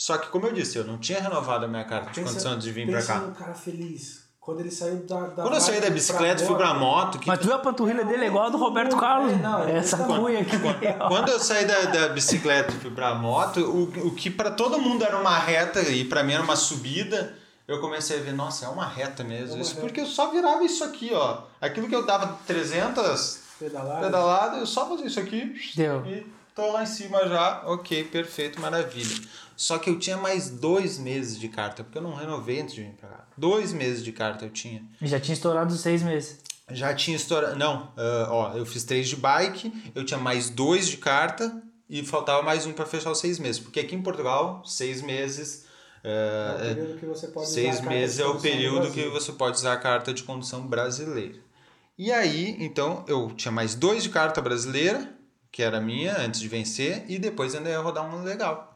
Só que, como eu disse, eu não tinha renovado a minha carta de condição de vir pra pensa cá. no cara feliz. Quando ele saiu da. da Quando eu saí da bicicleta e fui pra moto, que Mas tu viu a panturrilha dele é igual a do Roberto Carlos? É, não, é Essa cunha aqui. ó. Quando eu saí da, da bicicleta e fui pra moto, o, o que pra todo mundo era uma reta e pra mim era uma subida, eu comecei a ver, nossa, é uma reta mesmo. É isso reta. porque eu só virava isso aqui, ó. Aquilo que eu dava 300 Pedalado. pedaladas, eu só fazia isso aqui Deu. e tô lá em cima já. Ok, perfeito, maravilha. Só que eu tinha mais dois meses de carta, porque eu não renovei antes de vir pra cá. Dois meses de carta eu tinha. E Já tinha estourado os seis meses. Já tinha estourado. Não, ah, ó, eu fiz três de bike, eu tinha mais dois de carta e faltava mais um para fechar os seis meses. Porque aqui em Portugal, seis meses. É o é, período que você pode usar a seis carta meses de é o período que você pode usar a carta de condução brasileira. E aí, então, eu tinha mais dois de carta brasileira, que era minha, antes de vencer, e depois ainda ia rodar um legal.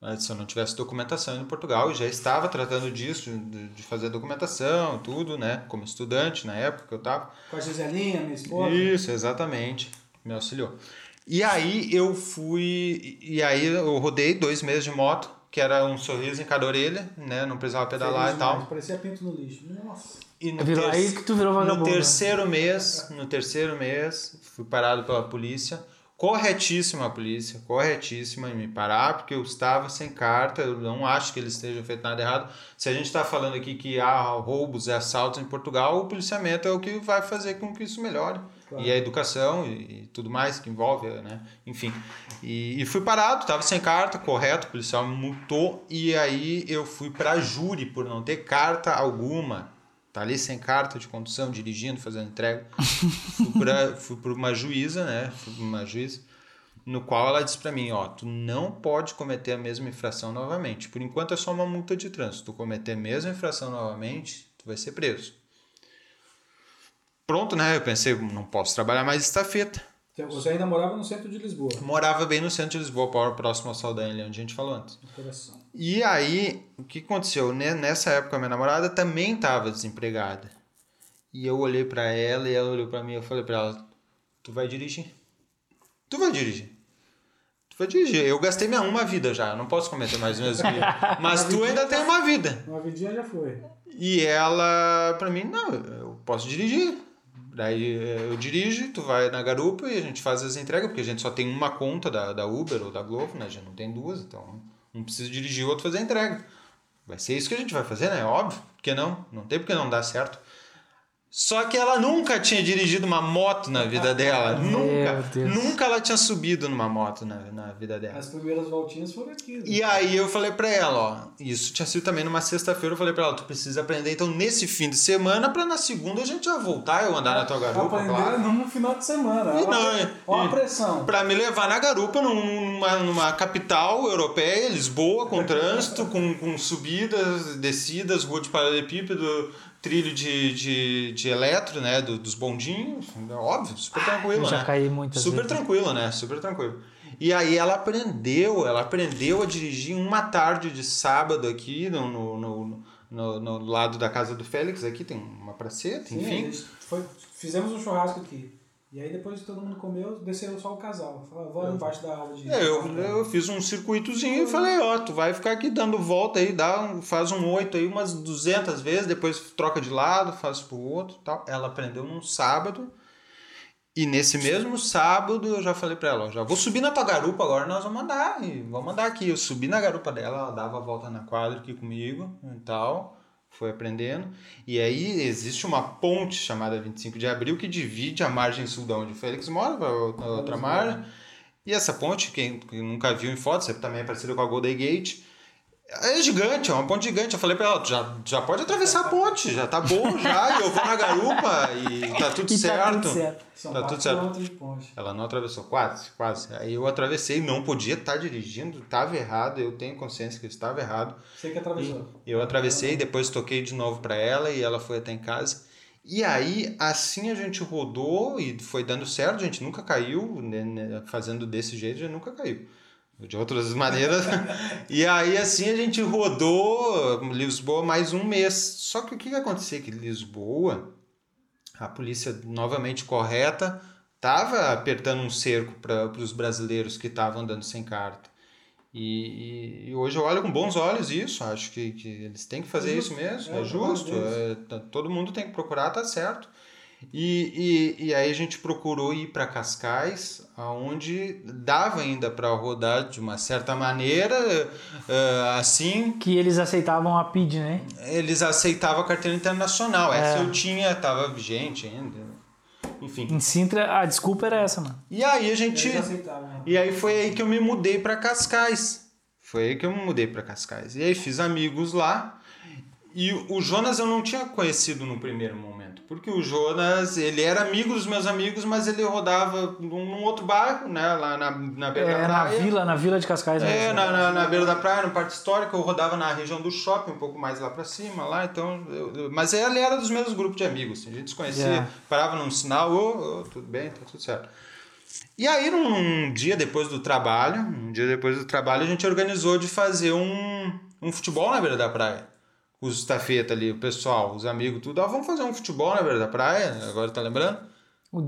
Mas Se eu não tivesse documentação em Portugal, e já estava tratando disso, de, de fazer documentação, tudo, né? Como estudante na época que eu estava. Com a Giselinha, minha esposa. Isso, exatamente. Me auxiliou. E aí eu fui. E aí eu rodei dois meses de moto, que era um sorriso em cada orelha, né? Não precisava pedalar Feliz e tal. demais, Parecia pinto no lixo. Nossa. E no, Virou- aí que tu virou no vagabundo, né? terceiro mês, no terceiro mês, fui parado pela polícia. Corretíssima a polícia, corretíssima em me parar, porque eu estava sem carta, eu não acho que eles estejam feito nada errado. Se a gente está falando aqui que há roubos e assaltos em Portugal, o policiamento é o que vai fazer com que isso melhore. Claro. E a educação e, e tudo mais que envolve, né? Enfim. E, e fui parado, estava sem carta, correto, o policial me multou, e aí eu fui para júri por não ter carta alguma. Tá ali sem carta de condução, dirigindo, fazendo entrega. fui, pra, *laughs* fui por uma juíza, né? Fui por uma juíza, no qual ela disse para mim, ó, tu não pode cometer a mesma infração novamente. Por enquanto é só uma multa de trânsito. Tu cometer a mesma infração novamente, tu vai ser preso. Pronto, né? Eu pensei, não posso trabalhar mais estafeta. Então, Você ainda morava no centro de Lisboa. Morava bem no centro de Lisboa, próximo ao Saldanha, onde a gente falou antes. No coração. E aí, o que aconteceu? Ne- Nessa época, a minha namorada também estava desempregada. E eu olhei pra ela e ela olhou pra mim e eu falei pra ela: Tu vai dirigir? Tu vai dirigir? Tu vai dirigir. Eu gastei minha uma vida já, eu não posso cometer mais erro. *laughs* Mas tu ainda tem uma vida. Uma vidinha já foi. E ela, pra mim, não, eu posso dirigir. Daí eh, eu dirijo, tu vai na garupa e a gente faz as entregas, porque a gente só tem uma conta da, da Uber ou da Glovo, né? A gente não tem duas, então um precisa dirigir o outro fazer a entrega. Vai ser isso que a gente vai fazer, né? Óbvio. Por que não? Não tem porque não dá certo. Só que ela nunca tinha dirigido uma moto na vida dela. nunca. Deus. Nunca ela tinha subido numa moto na, na vida dela. As primeiras voltinhas foram aqui. né? E aí eu falei pra ela, ó, isso tinha sido também numa sexta-feira, eu falei pra ela, tu precisa aprender então nesse fim de semana pra na segunda a gente já voltar eu andar na tua garupa, Aprender claro. no final de semana. E não, a- Olha a pressão. Pra me levar na garupa num- numa, numa capital europeia, Lisboa, com trânsito, com, com subidas, descidas, rua de paralelepípedo, trilho de, de, de eletro, né, do- dos bondinhos, óbvio, super tranquilo, Eu já né? caí muitas Super vezes. tranquilo, né? Super tranquilo. E aí ela aprendeu, ela aprendeu a dirigir uma tarde de sábado aqui no, no, no, no, no lado da casa do Félix, aqui tem uma praceta, Sim, enfim. foi- fizemos um churrasco aqui. E aí depois que todo mundo comeu, desceram só o casal. Falaram, vou embaixo da aula de. É, eu, eu fiz um circuitozinho e falei, ó, tu vai ficar aqui dando volta aí, dá um, faz um oito aí umas 200 vezes, depois troca de lado, faz pro outro tal. Ela aprendeu num sábado. E nesse mesmo sábado eu já falei pra ela, ó, já vou subir na tua garupa agora, nós vamos andar, e vamos andar aqui. Eu subi na garupa dela, ela dava a volta na quadra aqui comigo e tal, foi aprendendo. E aí existe uma ponte chamada 25 de Abril que divide a margem sul da onde o Félix mora para outra, outra margem. E essa ponte, quem, nunca viu em fotos, é também é parecida com a Golden Gate. É gigante, é uma ponte gigante. Eu falei pra ela, já, já pode atravessar a ponte, já tá bom já, e eu vou na garupa e tá *laughs* tudo E tá certo. tudo certo. São tá quatro tudo certo. quilômetros de ponte. Ela não atravessou, quase, quase. Aí eu atravessei, não podia estar dirigindo, estava errado, eu tenho consciência que eu estava errado. Você que atravessou. Eu atravessei, depois toquei de novo para ela e ela foi até em casa. E aí, assim a gente rodou e foi dando certo, a gente nunca caiu, né, né, fazendo desse jeito, a gente nunca caiu. De outras *laughs* maneiras. e aí, assim, a gente rodou Lisboa mais um mês. Só que o que que acontecia? Que Lisboa, a polícia novamente correta, estava apertando um cerco para os brasileiros que estavam andando sem carta. E, e- e hoje eu olho com bons olhos isso, acho que, que eles têm que fazer É isso mesmo, É é, justo, é, tá- todo mundo tem que procurar, tá certo. E, e, e aí a gente procurou ir para Cascais, aonde dava ainda para rodar de uma certa maneira, eh, assim, Que eles aceitavam a PID, né? eles aceitavam a carteira internacional, essa eu tinha, estava vigente ainda, enfim. Em Sintra, a desculpa era essa, mano. E aí a gente... Né? E aí foi aí que eu me mudei para Cascais. Foi aí que eu me mudei para Cascais. E aí fiz amigos lá. E o Jonas eu não tinha conhecido no primeiro momento, porque o Jonas, ele era amigo dos meus amigos, mas ele rodava num, outro bairro, né, lá na, na beira É, da na praia. vila, na vila de Cascais. É, mesmo. na, na, na beira da praia, no Parque Histórico, eu rodava na região do shopping, um pouco mais lá pra cima, lá, então... eu- mas ele era dos mesmos grupos de amigos, assim, a gente se conhecia, Yeah. parava num sinal, ô, ô, tudo bem, tá tudo certo. E aí, num dia depois do trabalho, um dia depois do trabalho, a gente organizou de fazer um, um futebol na beira da praia. Os estafeta ali, o pessoal, os amigos, tudo. Ah, vamos fazer um futebol na beira da praia, agora tá lembrando?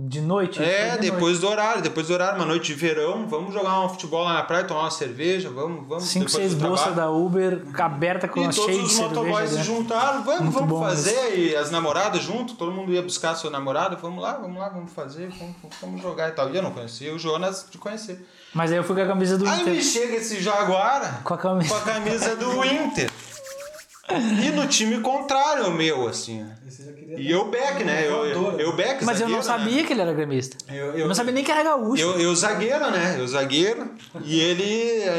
De noite? É, de depois do horário, depois do horário, uma noite de verão, vamos jogar um futebol lá na praia, tomar uma cerveja, vamos, vamos. Cinco, seis bolsas da Uber aberta com E todos cheia de os cerveja motoboys se juntaram, vamos, Muito vamos fazer, e as namoradas junto, todo mundo ia buscar seu namorado, vamos lá, vamos lá, vamos fazer, vamos, vamos jogar e tal. E eu não conhecia o Jonas de conhecer. Mas aí eu fui com a camisa do Aí Inter. me chega esse Jaguara Com a camisa. com a camisa do *laughs* Inter. E no time contrário meu, assim. Esse E eu back, né? Eu, eu, eu back, Mas eu não zagueiro, né? sabia que ele era gremista. Eu, Eu eu, não sabia nem que era gaúcho. eu, eu zagueiro, né? Eu zagueiro. E ele,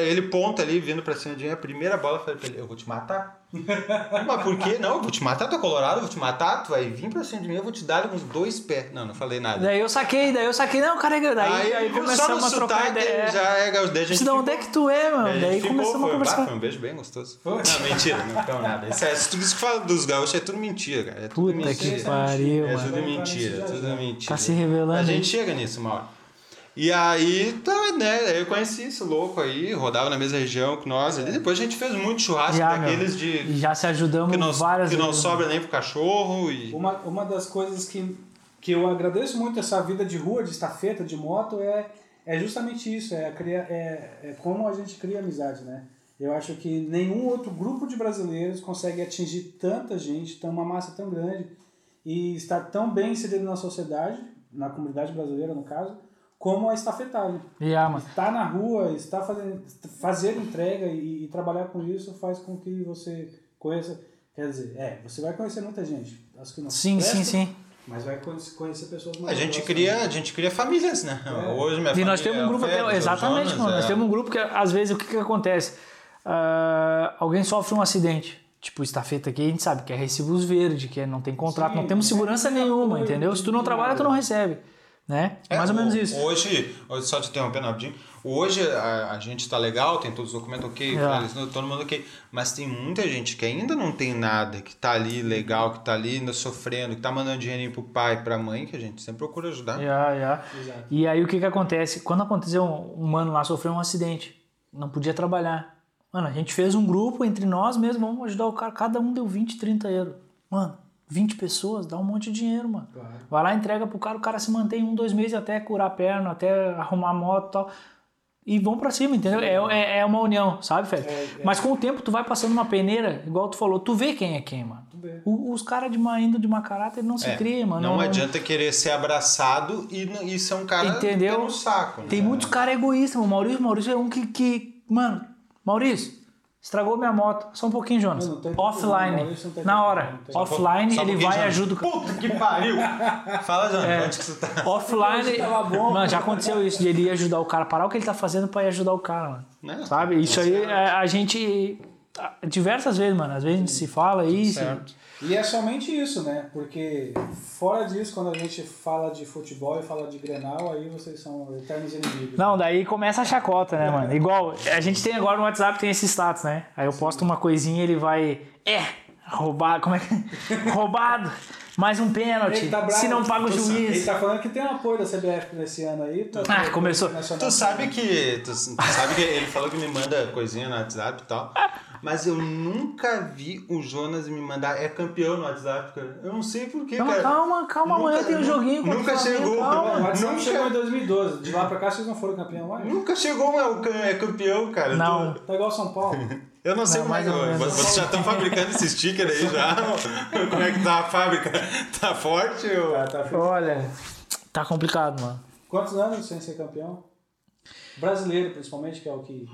ele ponta ali, vindo pra cima de mim. A primeira bola, eu falei pra ele, eu vou te matar. *laughs* Mas por quê? Não, eu vou te matar, tu é colorado, eu vou te matar, tu vai vir pra cima de mim, eu vou te dar uns dois pés. Não, não falei nada. Daí eu saquei, daí eu saquei, não, cara, é daí, aí, aí, só no começamos a trocar ideia. já é gaúcho. Daí a gente de onde é ficou- que tu é, mano? Daí ficou, começamos foi, a bah, conversar. foi um beijo bem gostoso. Não, mentira, não então nada. Isso, é, tudo isso que fala dos gaúchos é tudo mentira, cara. É tudo Puta mentira. Que pariu, É mano. tudo mentira, é tudo mentira. Tá se revelando A gente chega nisso hora. E aí, tá, né? Eu conheci esse louco aí, rodava na mesma região que nós ali. Depois a gente fez muito churrasco Já, meu. daqueles de. E já se ajudamos Que não, várias que não sobra nem pro cachorro. E... Uma, uma das coisas que, que eu agradeço muito essa vida de rua, de estafeta, de moto, é, é justamente isso, é, criar, é, é como a gente cria amizade, né? Eu acho que nenhum outro grupo de brasileiros consegue atingir tanta gente, ter uma massa tão grande e estar tão bem inserido na sociedade, na comunidade brasileira no caso, como a estafetagem. Yeah, mano. Estar na rua, estar fazendo, fazer entrega e, e trabalhar com isso faz com que você conheça. Quer dizer, é, você vai conhecer muita gente. As que não Sim, sim, prestam, sim. Mas vai conhecer pessoas A mais gente próximas. cria, a gente cria famílias, né? Hoje minha E nós temos um é grupo, até, é o exatamente, Jonas, mano. Nós é- temos um grupo que, às vezes, o que, que acontece? Ah, alguém sofre um acidente. Tipo, estafeta aqui, a gente sabe que é recibos verde, que é- não tem contrato, Sim, não temos segurança tem nenhuma, apoio, entendeu? Se tu não trabalha, tu não recebe. Né? É, Mais ou menos isso. Hoje, só te interrompendo rapidinho, hoje a, a gente tá legal, tem todos os documentos ok, É. todo mundo ok, mas tem muita gente que ainda não tem nada, que tá ali legal, que tá ali ainda sofrendo, que tá mandando dinheirinho pro pai, pra mãe, que a gente sempre procura ajudar. Já. Exato. E aí o que que acontece? Quando aconteceu um, um mano lá sofreu um acidente, não podia trabalhar. Mano, a gente fez um grupo entre nós mesmos, vamos ajudar o cara. Cada um deu 20, 30 euros. Mano, 20 pessoas, dá um monte de dinheiro, mano. Claro. Vai lá, entrega pro cara, o cara se mantém um, dois meses até curar a perna, até arrumar a moto e tal. E vão pra cima, entendeu? É, é, é uma união, sabe, Félix? É, é. Mas com o tempo tu vai passando uma peneira, igual tu falou, tu vê quem é quem, mano. O- os caras de uma indo de uma caráter não se É, cria, mano. Não adianta querer ser abraçado e, e ser um cara Entendeu? pelo saco. né? Tem muitos caras egoístas. O Maurício, Maurício é um que, que. Mano, Maurício, estragou minha moto. Só um pouquinho, Jonas. Não, não Offline. Não Na hora. Offline, Só ele vai e ajuda o cara. Puta que pariu! *laughs* Fala, Jonas, É. onde que você tá? Offline. bom. Mano, já aconteceu isso. De ele ir ajudar o cara, parar o que ele tá fazendo pra ir ajudar o cara, mano. Né? Sabe? Isso aí é, a gente. a- Diversas vezes, mano. Às vezes a gente se fala isso. certo. E é somente isso, né? Porque fora disso, quando a gente fala de futebol e fala de Grenal, aí vocês são eternos inimigos. Não, daí começa a chacota, né, mano? Igual, a gente tem agora no WhatsApp, tem esse status, né? Aí eu posto uma coisinha ele vai. É! Roubado, como é que. *laughs* Roubado! Mais um pênalti. Tá bravo. Se não paga o sabe- Ele juiz. tá falando que tem um apoio da CBF nesse ano aí. pra- Ah, começou. Tu sabe que. Tu, tu sabe que ele falou que me manda coisinha no WhatsApp e tal. Mas eu nunca vi o Jonas me mandar. É campeão no WhatsApp, cara. Eu não sei porquê, cara. calma, calma, Nunca- amanhã tem um joguinho contra Nunca o Flamengo, chegou. calma. O WhatsApp Nunca- chegou em 2012. De lá pra cá vocês não foram campeão mais? Nunca chegou, é campeão, cara. Eu tô- Não. Tá igual São Paulo. *laughs* Eu não sei Não, como é que. mais. Vocês já estão fabricando esse sticker aí já? *laughs* como é que tá a fábrica? *laughs* Tá forte? Ou... Tá, tá. Olha, tá complicado, mano. Quantos anos sem ser campeão? Brasileiro, principalmente, que é o que.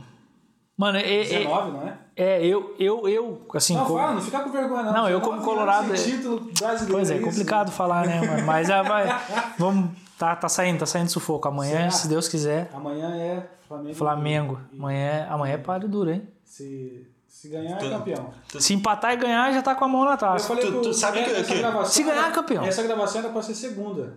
Mano, é, é, 19, não é? é, eu, eu, eu, assim, Não, como- fala, não fica com vergonha, não. Não, eu 19 como colorado, é- título brasileiro. Pois é, isso. complicado falar, né, mano? Mas ah, vai, *laughs* vamos, tá, tá saindo, tá saindo sufoco. Amanhã, Será? se Deus quiser, Amanhã é Flamengo. Flamengo. E- Amanhã, amanhã é páreo duro, hein? Se Se ganhar, é Tu- campeão. Se empatar e ganhar, já tá com a mão na Eu taça. falei tu- pro- tu sabe que- essa que- gravação Se ganhar, era- campeão. Essa gravação era pra ser segunda.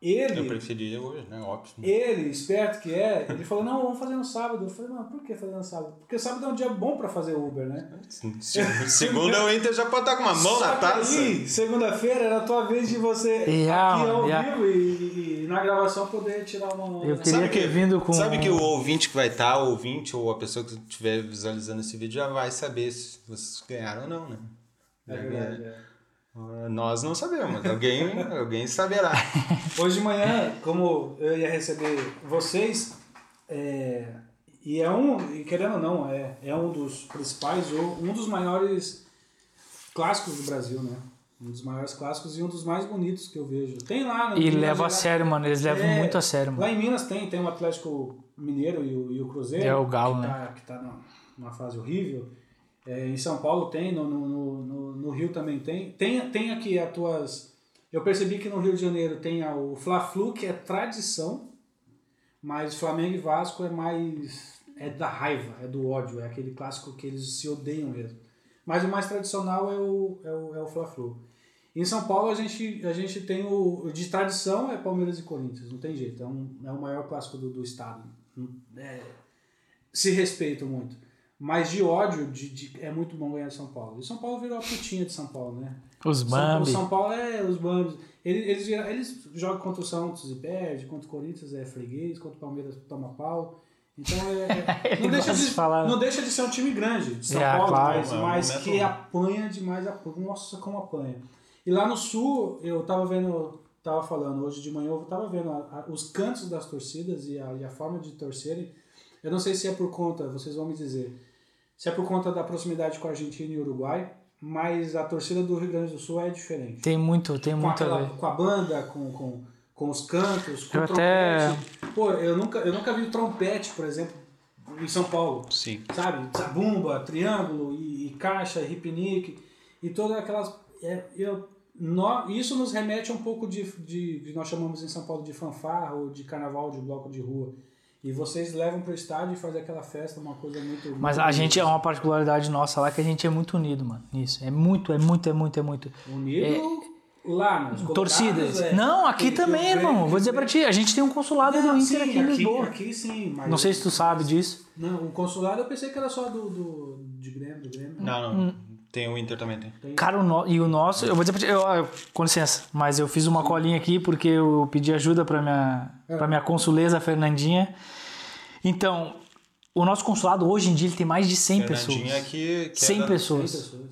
Eu Ele, preferia hoje, né? Óbvio. ele, esperto que é, ele falou, não, vamos fazer no sábado. Eu falei, não, por que fazer no sábado? Porque sábado é um dia bom pra fazer Uber, né? *laughs* Segunda o Inter já pode estar com uma mão Só na que taça. aí, segunda-feira era a tua vez de você Yeah, aqui ao yeah. vivo e, na gravação poder tirar uma... Eu queria ter vindo com. Sabe que o ouvinte que vai estar, o ouvinte ou a pessoa que estiver visualizando esse vídeo já vai saber se vocês ganharam ou não, né? É verdade, é. Nós não sabemos, alguém, *laughs* alguém saberá. Hoje de manhã, como eu ia receber vocês, é, e é um, e querendo ou não, é, é um dos principais, ou um dos maiores clássicos do Brasil, né? Um dos maiores clássicos e um dos mais bonitos que eu vejo. Tem lá... no- E leva a sério, mano. Eles levam É, muito a sério, mano. Lá em Minas tem, tem o Atlético Mineiro e o, e o Cruzeiro. É o Galo, que né? Tá, que tá numa, numa fase horrível. É, em São Paulo tem, no, no, no, no- Rio também tem. tem. Tem aqui as tuas... Eu percebi que no Rio de Janeiro tem a- o Fla-Flu, que é tradição, mas Flamengo e Vasco é mais... É da raiva, é do ódio, é aquele clássico que eles se odeiam mesmo. Mas o mais tradicional é o, é o, é o Fla-Flu. Em São Paulo a gente, a gente tem o. o De tradição é Palmeiras e Corinthians, não tem jeito. É, um, é o maior clássico do, do estado. É, se respeitam muito. Mas de ódio, de, de- é muito bom ganhar de São Paulo. E São Paulo virou a putinha de São Paulo, né? Os São, Bambi. São Paulo é os Bambis. Eles, eles, eles jogam contra o Santos e perde, contra o Corinthians é freguês, contra o Palmeiras toma pau. Então é. *laughs* Ele Não deixa, de, falar. não deixa de ser um time grande de São É, Paulo, claro. mas, É um mas que apanha demais. Nossa, como apanha. E lá no sul, eu tava vendo, tava falando hoje de manhã, eu tava vendo a- a- os cantos das torcidas e a, e a forma de torcerem. Eu não sei se é por conta, vocês vão me dizer, se é por conta da proximidade com a Argentina e Uruguai, mas a torcida do Rio Grande do Sul é diferente. Tem muito, tem Com, muito a aquela- ver. com a banda, com, com, com os cantos, com Eu o até- trompete. Pô, eu nunca, eu nunca vi trompete, por exemplo, em São Paulo Sim. sabe? Zabumba, triângulo e, e caixa, e hipnique e todas aquelas. É, eu, nó- isso nos remete a um pouco de, de, de nós chamamos em São Paulo de fanfarra ou de carnaval, de bloco de rua. E vocês levam pro estádio e fazem aquela festa, uma coisa muito. Mas muito a gente é uma particularidade nossa lá que a gente é muito unido, mano. Nisso. É muito, é muito, é muito, é muito. Unido lá nos Torcidas. colocados, é. Não, aqui também, eu irmão. Vou dizer pra ti, a gente tem um consulado Não, do sim, Inter aqui em Lisboa. Aqui sim, mas. Não sei se tu sabe disso. Não, o consulado eu pensei que era só do, do de Grêmio, do Grêmio. Não, não. Tem o Inter também, tem. Cara, o no- e o nosso, eu vou dizer pra ti, eu, eu- com licença, mas eu fiz uma colinha aqui porque eu pedi ajuda pra minha, pra minha consuleza Fernandinha. Então, o nosso consulado hoje em dia ele tem mais de 100 pessoas. Fernandinha que, que 100 é pessoas. Tem pessoas.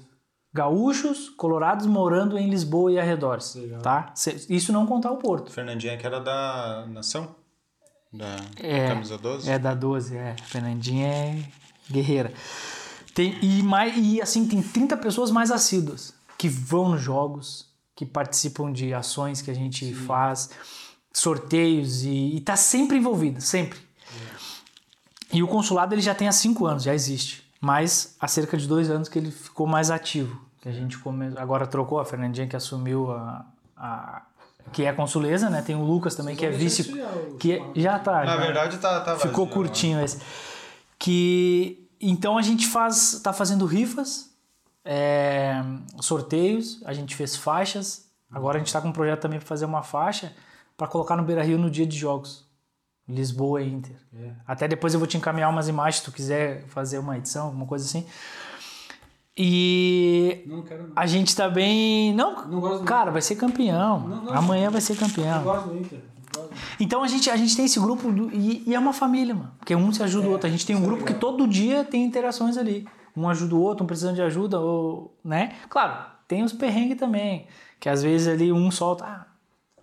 Gaúchos, colorados morando em Lisboa e arredores. Legal. Tá? Isso não contar o Porto. Fernandinha que era da Nação? Da É, camisa 12? É da 12, é. Fernandinha é guerreira. Tem, e, mais, e assim, tem 30 pessoas mais assíduas que vão nos jogos, que participam de ações que a gente faz, sorteios e, e tá sempre envolvido, sempre. E o consulado ele já tem há 5 anos, já existe. Mas há cerca de dois anos que ele ficou mais ativo. Que a gente come... agora trocou a Fernandinha que assumiu a, a- que é consuleza, né? Tem o Lucas também que é vice que é- já tá. Na já. verdade, tá, tá Ficou vazio, curtinho esse. Que então a gente faz, tá fazendo rifas, é, sorteios, a gente fez faixas. Agora a gente tá com um projeto também para fazer uma faixa para colocar no Beira Rio no dia de jogos. Lisboa e Inter. É. Até depois eu vou te encaminhar umas imagens se tu quiser fazer uma edição, alguma coisa assim. E Não quero não. a gente tá bem. Não, Não cara, vai ser campeão. Não, não. Amanhã vai ser campeão. Eu gosto do Inter. Então a gente, a gente tem esse grupo do- e, e é uma família, mano. Porque um se ajuda o outro. A gente tem um é grupo que todo dia tem interações ali. Um ajuda o outro, um precisando de ajuda, ou, né? Claro, tem os perrengues também. Que às vezes ali um solta, ah,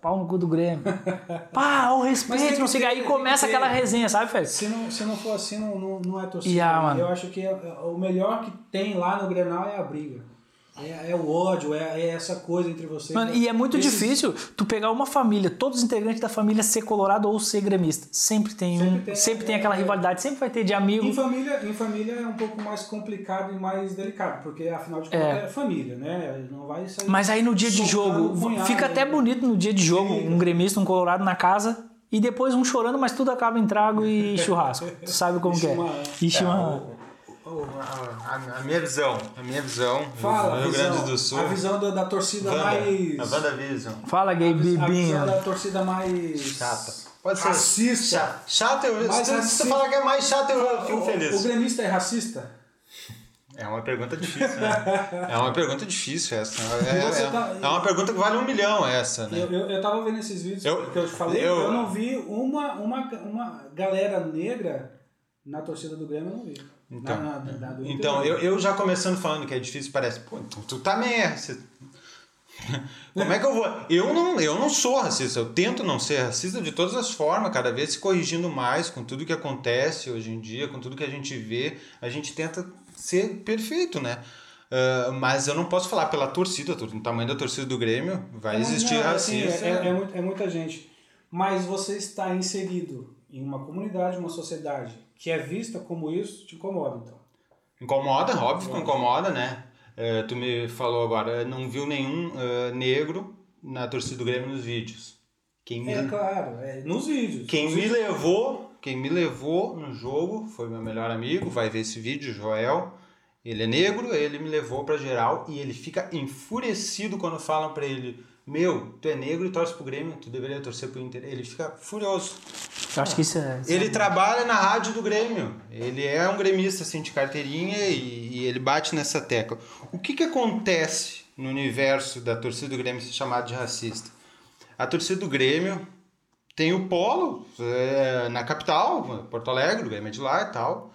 pau no cu do Grêmio. *laughs* Pá, o respeito, não sei que. Aí começa aquela resenha, sabe, Félix? Se não, se não for assim, não, não, não é torcida. Yeah. Eu acho que é- é- o melhor que tem lá no Grenal é a briga. É, é o ódio, é, é essa coisa entre vocês. Mano, e é muito Esses- difícil tu pegar uma família, todos os integrantes da família ser colorado ou ser gremista. Sempre tem Sempre um, tem, sempre tem é, aquela é. rivalidade, sempre vai ter de amigo. Em família, em família é um pouco mais complicado e mais delicado, porque afinal de contas é, família, né? Não vai sair. Mas aí no dia de jogo, cunhado, fica até né? bonito no dia de jogo, um gremista, um colorado na casa e depois um chorando, mas tudo acaba em trago e *laughs* churrasco. Tu sabe como que é. chimarrão. E chimarrão. O, o- a, a- a minha visão. A minha visão. Fala, do Rio visão, Grande do Sul. a visão da, da torcida Wanda, mais... A WandaVision. Fala, gay a visão da torcida mais... Chata. Pode ser. Racista. Cha- Chato, eu, Mais se, você falar que é mais chato, eu fico O, feliz. o gremista é racista? É uma pergunta difícil, né? *laughs* É uma pergunta difícil essa. É, Você é- tá- é uma pergunta que vale um milhão essa, né? Eu, eu, eu tava vendo esses vídeos Eu- que eu te falei, eu- eu, não vi uma, uma, uma galera negra na torcida do Grêmio, eu não vi. Então, na, na, na- Então, eu, eu já começando falando que é difícil, parece, pô, então tu também é. Você... *laughs* Como é que eu vou? Eu não, eu não sou racista, eu tento não ser racista de todas as formas, cada vez se corrigindo mais com tudo que acontece hoje em dia, com tudo que a gente vê, a gente tenta ser perfeito, né? Ah, mas eu não posso falar pela torcida, o tamanho da torcida do Grêmio, vai Não, existir não, assim, racismo. é, é, é é muita gente. Mas você está inserido em uma comunidade, uma sociedade que é vista como isso, te incomoda, então. Incomoda, óbvio que incomoda, né? É, tu me falou agora, não viu nenhum é, negro na torcida do Grêmio nos vídeos. Quem me, É claro, é, nos vídeos. quem Nos me vídeos. levou, quem me levou no jogo foi meu melhor amigo, vai ver esse vídeo, Joel. Ele é negro, ele me levou pra geral e ele fica enfurecido quando falam pra ele: Meu, tu é negro e torce pro Grêmio, tu deveria torcer pro Inter. Ele fica furioso. Eu acho que isso é. isso Ele é- trabalha na rádio do Grêmio. Ele é um gremista assim, de carteirinha e, e ele bate nessa tecla. O que, que acontece no universo da torcida do Grêmio ser chamado de racista? A torcida do Grêmio tem o polo é, na capital, Porto Alegre, o Grêmio é de lá e tal,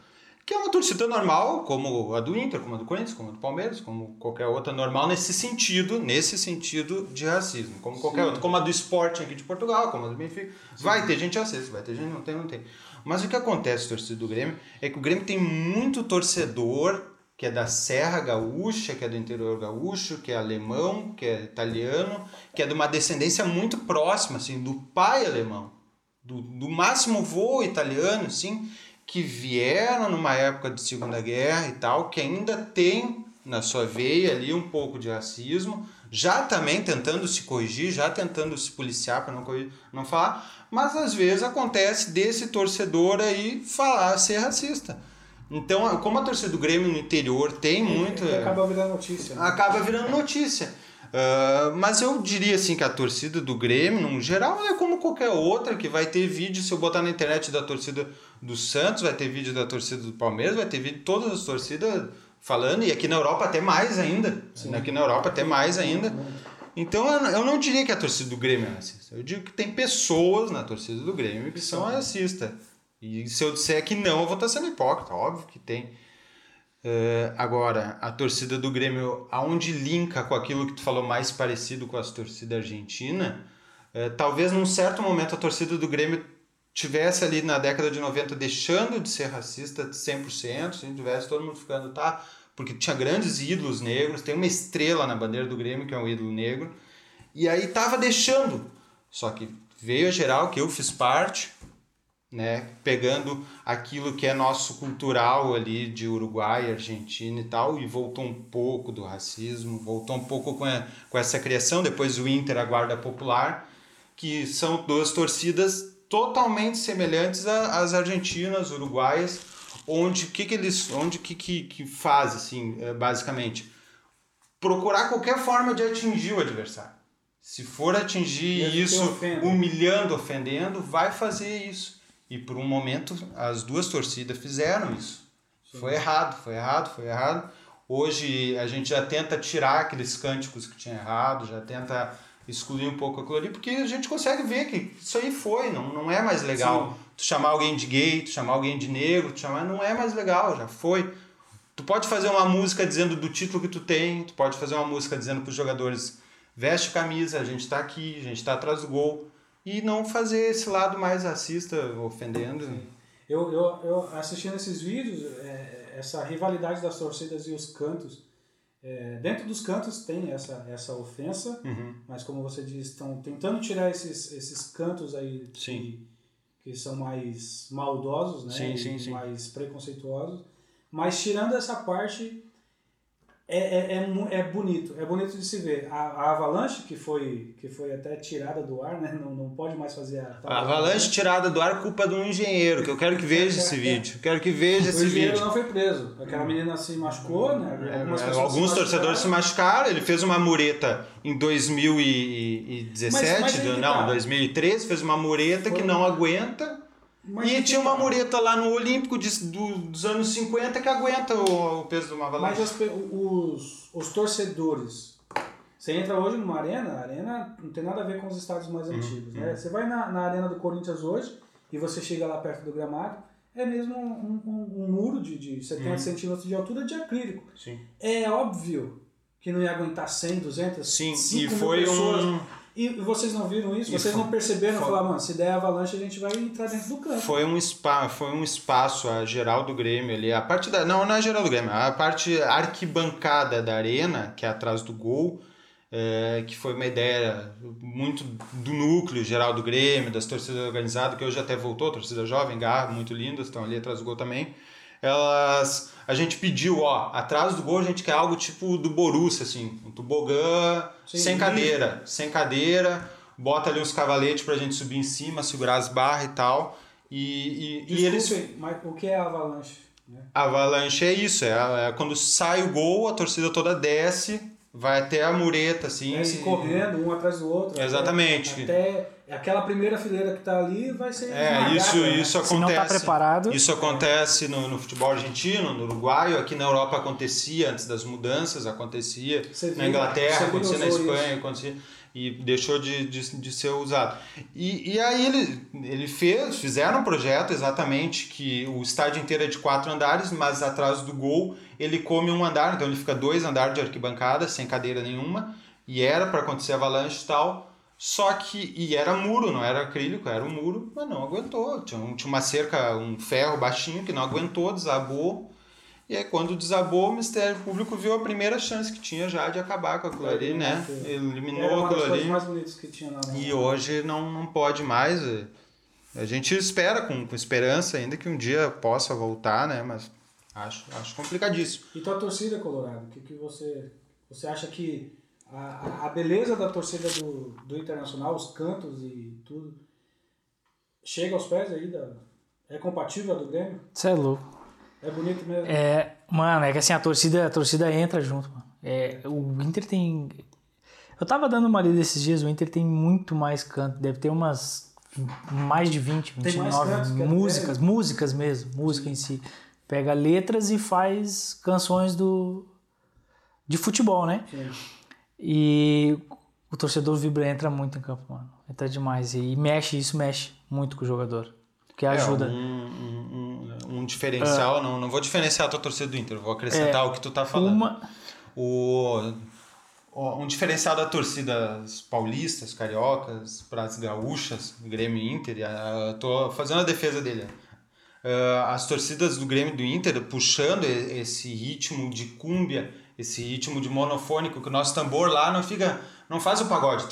que é uma torcida normal, como a do Inter, como a do Corinthians, como a do Palmeiras, como qualquer outra normal nesse sentido, nesse sentido de racismo, como qualquer outra, como a do esporte aqui de Portugal, como a do Benfica. Vai ter gente racista, vai ter gente não tem, não tem. Mas o que acontece torcida do Grêmio é que o Grêmio tem muito torcedor que é da Serra Gaúcha, que é do interior gaúcho, que é alemão, que é italiano, que é de uma descendência muito próxima, assim, do pai alemão, do, do máximo vô italiano, assim, que vieram numa época de Segunda Guerra e tal, que ainda tem na sua veia ali um pouco de racismo, já também tentando se corrigir, já tentando se policiar para não, corrigir- não falar, mas às vezes acontece desse torcedor aí falar ser racista. Então, como a torcida do Grêmio no interior tem muito. Acaba virando notícia. né? acaba virando notícia. Ah, mas eu diria assim que a torcida do Grêmio, no geral, é como qualquer outra, que vai ter vídeo, se eu botar na internet da torcida do Santos, vai ter vídeo da torcida do Palmeiras, vai ter vídeo de todas as torcidas falando, e aqui na Europa até mais ainda. Aqui na Europa até mais ainda. Então eu não- eu não diria que a torcida do Grêmio é racista. Eu digo que tem pessoas na torcida do Grêmio que são racistas. E se eu disser que não, eu vou estar sendo hipócrita, óbvio que tem. É, agora, a torcida do Grêmio, aonde linka com aquilo que tu falou mais parecido com as torcidas argentina, é, talvez num certo momento a torcida do Grêmio tivesse ali na década de 90 deixando de ser racista 100%, se tivesse todo mundo ficando, tá? Porque tinha grandes ídolos negros, tem uma estrela na bandeira do Grêmio que é um ídolo negro, e aí tava deixando. Só que veio a geral, que eu fiz parte, né, pegando aquilo que é nosso cultural ali de Uruguai, Argentina e tal, e voltou um pouco do racismo, voltou um pouco com, a- com essa criação, depois o Inter, a Guarda Popular, que são duas torcidas totalmente semelhantes às argentinas, uruguaias, onde o que, que eles, onde que, que, que faz assim, eh, basicamente, procurar qualquer forma de atingir o adversário. Se for atingir isso humilhando, ofendendo, vai fazer isso. E por um momento as duas torcidas fizeram isso. Foi errado, foi errado, foi errado. Hoje a gente já tenta tirar aqueles cânticos que tinha errado, já tenta excluir um pouco aquilo ali, porque a gente consegue ver que isso aí foi, não, não é mais legal. Tu chamar alguém de gay, tu chamar alguém de negro, tu chamar, não é mais legal, já foi. Tu pode fazer uma música dizendo do título que tu tem, tu pode fazer uma música dizendo para os jogadores veste camisa, a gente está aqui, a gente está atrás do gol. E não fazer esse lado mais racista, ofendendo. Eu, eu, eu assistindo esses vídeos, é, essa rivalidade das torcidas e os cantos, é, dentro dos cantos tem essa, essa ofensa, Uhum. mas como você diz, estão tentando tirar esses, esses cantos aí Sim. Que, que são mais maldosos, né? Sim, sim. mais preconceituosos. Mas tirando essa parte, é, é, é, é bonito, é bonito de se ver. A, a Avalanche, que foi, que foi até tirada do ar, né? Não, não pode mais fazer a A avalanche tirada do ar, culpa de um engenheiro, que eu quero que veja esse vídeo. Eu quero que veja O esse engenheiro vídeo. não foi preso. Aquela menina se machucou, né? É, Alguns se torcedores se machucaram. ele fez uma mureta em 2017, Mas- mas que não, tá. 2013, fez uma mureta que Foi. não aguenta. Mas e tinha uma mureta lá no Olímpico de- do- dos anos 50 que aguenta o, o peso de uma avalanche. Mas as pe- os, os torcedores. Você entra hoje numa arena, a arena não tem nada a ver com os estádios mais Uhum, antigos. Né? Você vai na, na arena do Corinthians hoje e você chega lá perto do gramado, é mesmo um, um- um muro de, de 70 Uhum. centímetros de altura de acrílico. Sim. É óbvio que não ia aguentar 100, 200, Sim, 5 e foi pessoas. um, E vocês não viram isso? Vocês não perceberam? foi- Falar, mano, se der avalanche a gente vai entrar dentro do campo. foi um spa, foi um espaço a geral do Grêmio ali, a parte da não, não é geral do Grêmio, a parte arquibancada da arena, que é atrás do gol, é, que foi uma ideia muito do núcleo geral do Grêmio, das torcidas organizadas, que hoje até voltou, torcida jovem, garra, muito lindas, estão ali atrás do gol também. Elas, a gente pediu, ó, atrás do gol a gente quer algo tipo do Borussia, assim, um tobogã, Sim, sem cadeira, sem cadeira, bota ali uns cavaletes pra gente subir em cima, segurar as barras e tal. E, e, e eles mas o que é avalanche? Né? Avalanche é isso, é, é quando sai o gol, a torcida toda desce, vai até a mureta, assim. Desce e- correndo um atrás do outro. até- Exatamente. Até, aquela primeira fileira que tá ali vai ser. É, esmagada, isso, né? isso acontece. Se não tá preparado. Isso acontece no, no futebol argentino, no uruguaio, aqui na Europa acontecia antes das mudanças, acontecia Você na viu? Inglaterra, acontecia na Espanha, acontecia e deixou de, de, de ser usado. E, e aí ele, ele fez, fizeram um projeto exatamente que o estádio inteiro é de quatro andares, mas atrás do gol ele come um andar, então ele fica dois andares de arquibancada, sem cadeira nenhuma, e era para acontecer avalanche e tal. Só que, e era muro, não era acrílico, era um muro, mas não aguentou. Tinha, tinha uma cerca, um ferro baixinho que não aguentou, desabou. E aí, quando desabou, o Ministério Público viu a primeira chance que tinha já de acabar com aquilo ali, né? Era Eliminou uma das aquilo ali. mais bonitas que tinha lá. E hoje não, não pode mais. A gente espera com, com esperança ainda que um dia possa voltar, né? Mas acho, acho complicadíssimo. E tua torcida, Colorado, o que, que você, você acha que a, a- a beleza da torcida do, do Internacional, os cantos e tudo, chega aos pés aí da. É compatível a do Grêmio? Você é louco. É bonito mesmo. É, mano, é que assim, a torcida, a torcida entra junto, mano. É, o Inter tem. Eu tava dando uma lida esses dias, o Inter tem muito mais canto, deve ter umas mais de 20, Tem mais 29 cantos que músicas, músicas mesmo, música em si. Pega letras e faz canções do de futebol, né? Sim. E o torcedor vibra, entra muito em campo, mano. Entra demais. E mexe, isso mexe muito com o jogador. Porque ajuda. É, um, um, um, diferencial, não, não vou diferenciar a tua torcida do Inter, vou acrescentar o que tu tá falando. Uma. O, um diferencial da torcidas paulistas, cariocas, pras gaúchas, Grêmio e Inter, ah, tô fazendo a defesa dele. Ah, as torcidas do Grêmio do Inter puxando esse ritmo de cúmbia, esse ritmo de monofônico, que o nosso tambor lá não fica, não faz o pagode.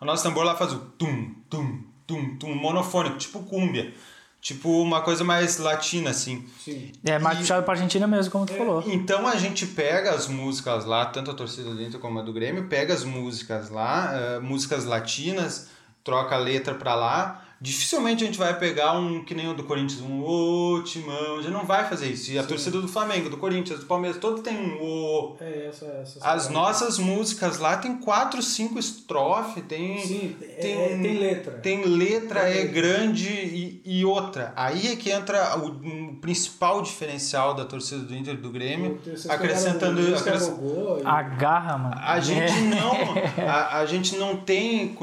O nosso tambor lá faz o tum, tum, tum, tum, monofônico, tipo cúmbia. Tipo uma coisa mais latina, assim. Sim. É mais E- puxado pra Argentina mesmo, como tu falou. Então a gente pega as músicas lá, tanto a torcida Inter como a do Grêmio, pega as músicas lá, eh, músicas latinas, troca a letra pra lá. Dificilmente a gente vai pegar um que nem o do Corinthians, um ô timão, a gente não vai fazer isso. E a torcida do Flamengo, do Corinthians, do Palmeiras, todo tem um ô. É essa. essa As nossas músicas lá tem quatro, cinco estrofes, tem. Sim, é- tem, é- tem letra. Tem letra, é letra. grande e, e outra. Aí é que entra o, um principal diferencial da torcida do Inter e do Grêmio, acrescentando. o gol e- A garra, mano. a gente É. não, *laughs* a, a gente não tem,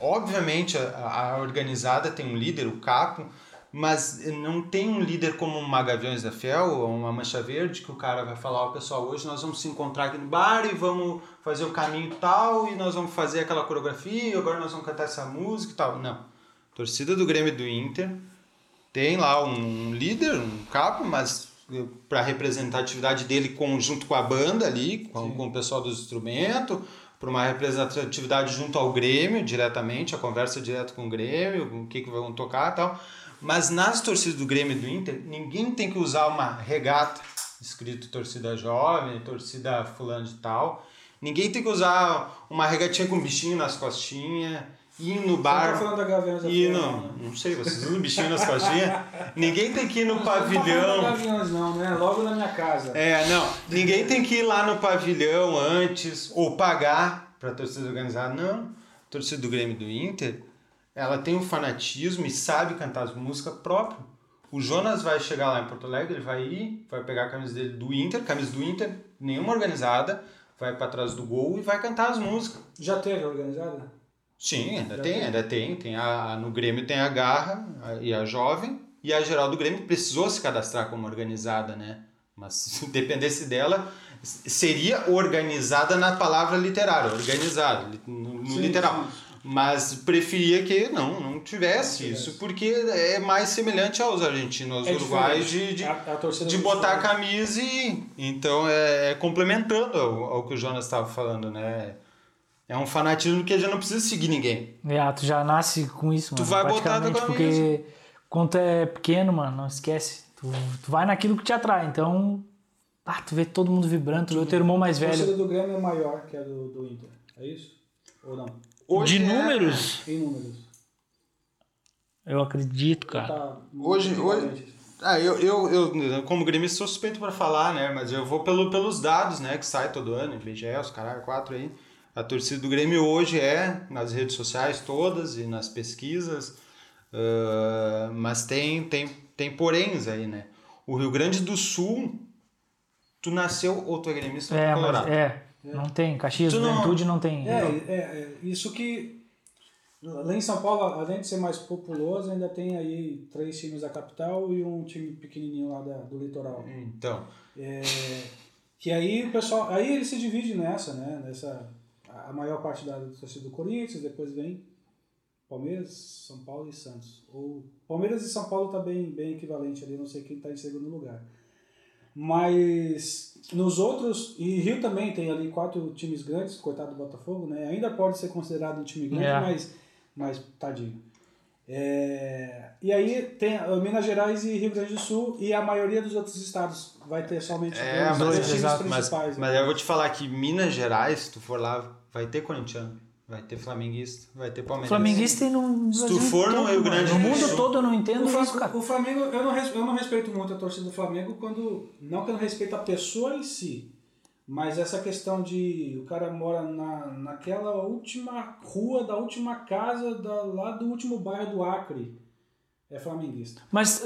obviamente a, a organizada tem um líder, o capo, mas não tem um líder como uma Gaviões da Fel ou uma Mancha Verde que o cara vai falar, ó pessoal, hoje nós vamos se encontrar aqui no bar e vamos fazer o caminho tal e nós vamos fazer aquela coreografia e agora nós vamos cantar essa música e tal. Não. Torcida do Grêmio e do Inter tem lá um líder, um capo, mas para representatividade dele com, junto com a banda ali, com, com o pessoal dos instrumentos, para uma representatividade junto ao Grêmio diretamente, a conversa direto com o Grêmio, o que, que vão tocar e tal. Mas nas torcidas do Grêmio e do Inter, ninguém tem que usar uma regata escrito torcida jovem, torcida fulano de tal. Ninguém tem que usar uma regatinha com bichinho nas costinhas, ir no Você bar. tá falando da Gaviões E Atuais, não, não sei, vocês usam bichinho nas costinhas? *laughs* Ninguém tem que ir no Não tô falando da pavilhão. Gaviões não, né? Logo na minha casa. É, não. Ninguém tem que ir lá no pavilhão antes ou pagar pra torcida organizada. Não. A torcida do Grêmio e do Inter, ela tem um fanatismo e sabe cantar as músicas próprias. O Jonas vai chegar lá em Porto Alegre, ele vai ir, vai pegar a camisa dele do Inter, camisa do Inter, nenhuma organizada, vai pra trás do gol e vai cantar as músicas. Já teve organizada? Sim, ainda Já tem, ainda tem. tem a, no Grêmio tem a Garra a- e a Jovem. E a geral do Grêmio precisou se cadastrar como organizada, né? Mas *laughs* se dependesse dela, seria organizada na palavra literária, organizada, no, no Sim, literal. sim. Mas preferia que não, não tivesse Não tivesse. isso, porque é mais semelhante aos argentinos, aos É uruguaios, diferente. de, de, a, a de do botar a camisa e. Então é, é complementando ao, ao que o Jonas estava falando, né? É um fanatismo que a gente não precisa seguir ninguém. É, tu já nasce com isso, Tu mano. vai botar a tua praticamente, Porque quando é pequeno, mano, não esquece. Tu, tu vai naquilo que te atrai. Então, ah, tu vê todo mundo vibrando, tu vê o teu irmão mais A torcida velho. do Grêmio é maior que a do, do Inter. É isso? Ou não? Hoje De é- números, Em números. eu acredito, cara. Tá Hoje- hoje-. Ah, eu, eu, eu, como gremista, sou suspeito para falar, né? Mas eu vou pelo, pelos dados, né? Que sai todo ano, IBGE, os caralho, quatro aí. A torcida do Grêmio hoje é nas redes sociais todas e nas pesquisas, ah, mas tem, tem, tem poréns aí, né? O Rio Grande do Sul, tu nasceu ou tu é gremista ou É, é colorado. é. Não tem. Caxias, Tu não- Juventude não tem. É, é, é, isso que. Lá em São Paulo, além de ser mais populoso, ainda tem aí três times da capital e um time pequenininho lá da- do litoral. Então, É, que aí o pessoal. Aí ele se divide nessa, né? Nessa, a maior parte da torcida do Corinthians, depois vem Palmeiras, São Paulo e Santos. O Palmeiras e São Paulo tá bem, bem equivalente ali, não sei quem tá em segundo lugar. Mas nos outros, e Rio também tem ali quatro times grandes, coitado do Botafogo, né? Ainda pode ser considerado um time grande, É. mas, mas tadinho. É, e aí tem uh, Minas Gerais e Rio Grande do Sul e a maioria dos outros estados vai ter somente É, dois, dois times exato, mas, principais. mas eu vou te falar que Minas Gerais, se tu for lá, vai ter corintiano, vai ter flamenguista, vai ter palmeirense. Flamenguista tem no Se tu for no Rio. Grande No do mundo Sul- todo eu não entendo O, isso, cara. o Flamengo, eu não, res- eu não respeito muito a torcida do Flamengo quando. Não que eu não respeito a pessoa em si, mas essa questão de o cara mora na, naquela última rua da última casa da, lá do último bairro do Acre. É flamenguista. Mas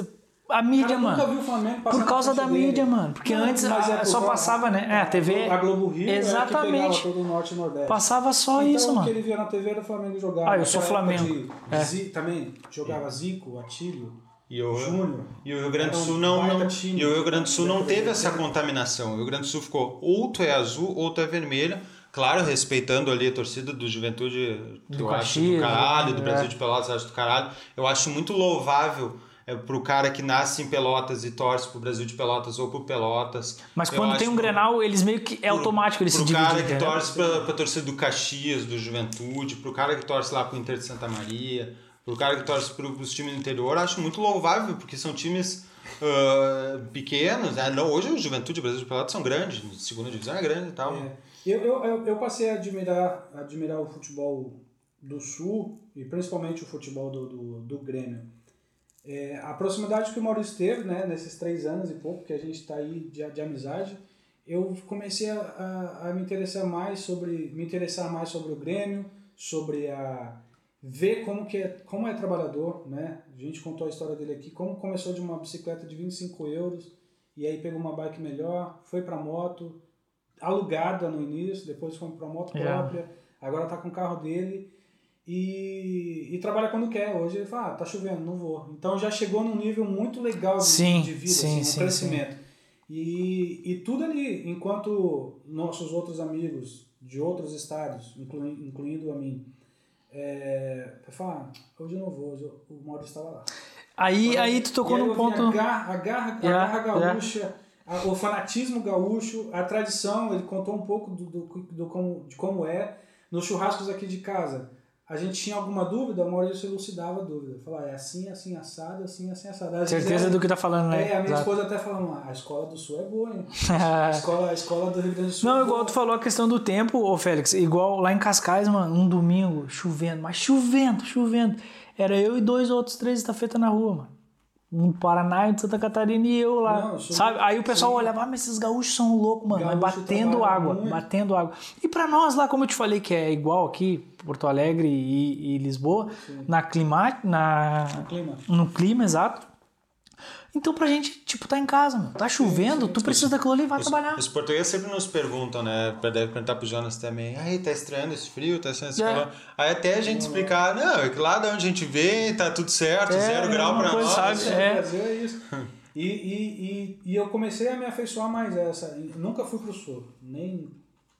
a O mídia, cara nunca mano. viu o Flamengo passar Por causa da dele. mídia, mano. Porque Não, antes mas a- por só passava, né? É, a TV. A Globo Rio é Exatamente. todo o Norte e Nordeste. Passava só então, isso, o que mano. ele via na TV era o Flamengo jogar. Ah, eu sou Naquela época Flamengo. de É. Zi- também jogava Zico, Atílio, E o, Júnior. e o Rio Grande do Sul não, não e o Rio Grande do Sul não teve essa contaminação. O Rio Grande do Sul ficou ou tu é azul ou tu é vermelho. Claro, respeitando ali a torcida do Juventude, Do eu acho Caxias, do caralho, do é. Brasil de Pelotas, acho do caralho. Eu acho muito louvável é, pro cara que nasce em Pelotas e torce pro Brasil de Pelotas ou pro Pelotas. Mas Eu quando acho tem um que- Grenal, eles meio que. É pro- automático eles se pro cara que entendeu? torce pra, pra torcida do Caxias, do Juventude, pro cara que torce lá pro Inter de Santa Maria, pro cara que torce pro, pros times do interior, acho muito louvável, porque são times ah, pequenos. Né? Não, hoje o Juventude o Brasil de Pelotas são grandes, segunda divisão é grande e tal. É. Eu, eu, eu passei a admirar, admirar o futebol do Sul e principalmente o futebol do, do, do Grêmio. É, a proximidade que o Maurício teve, né, nesses três anos e pouco que a gente está aí de, de amizade, eu comecei a, a, a me interessar mais sobre me interessar mais sobre o Grêmio, sobre a ver como que é, como é trabalhador, né? A gente contou a história dele aqui, como começou de uma bicicleta de 25 euros e aí pegou uma bike melhor, foi para moto, alugada no início, depois foi para moto Já. própria, agora tá com o carro dele e, e trabalha quando quer. Hoje ele fala, ah, tá chovendo, não vou. Então já chegou num nível muito legal de, Sim, de vida, sim, assim, sim, crescimento. E, e tudo ali, enquanto nossos outros amigos de outros estados, inclui, incluindo a mim, é, fala, ah, hoje eu não vou, hoje eu- o Maurício estava lá. Aí, aí tu tocou num ponto. A garra, a garra, a Yeah, garra yeah. gaúcha, a- o fanatismo gaúcho, a tradição, ele contou um pouco do, do, do como, de como é. Nos churrascos aqui de casa, a gente tinha alguma dúvida, o Maurício elucidava a dúvida. Falava, é assim, assim, assado, assim, assim, assado. A Certeza Gisele- do que tá falando, né? É, a minha Exato. esposa até falou, a escola do Sul é boa, hein? *laughs* A escola, a escola do Rio Grande do Sul Não, é igual boa. tu falou a questão do tempo, ô Félix. Igual lá em Cascais, mano, um domingo, chovendo, mas chovendo, chovendo. Era eu e dois outros três estafeta na rua, mano. Um do Paraná e de Santa Catarina e eu lá. Não, sou- sabe? Aí o pessoal sim. olhava, ah, mas esses gaúchos são loucos, mano. Mas batendo água, muito. batendo água. E pra nós lá, como eu te falei, que é igual aqui, Porto Alegre e, e Lisboa, na clima, na, clima. no clima, exato. Então pra gente, tipo, tá em casa, mano. Tá chovendo, tu precisa daquilo ali, vai trabalhar. Os portugueses sempre nos perguntam, né? Deve perguntar pro Jonas também. Aí, tá estranhando esse frio, tá estranhando esse É. calor. Aí até a gente explicar, não, é que lá de onde a gente vem, tá tudo certo, É, zero grau pra nós. sabe? É. Brasil é isso. E, e, e, e eu comecei a me afeiçoar mais a essa. Nunca fui pro sul, nem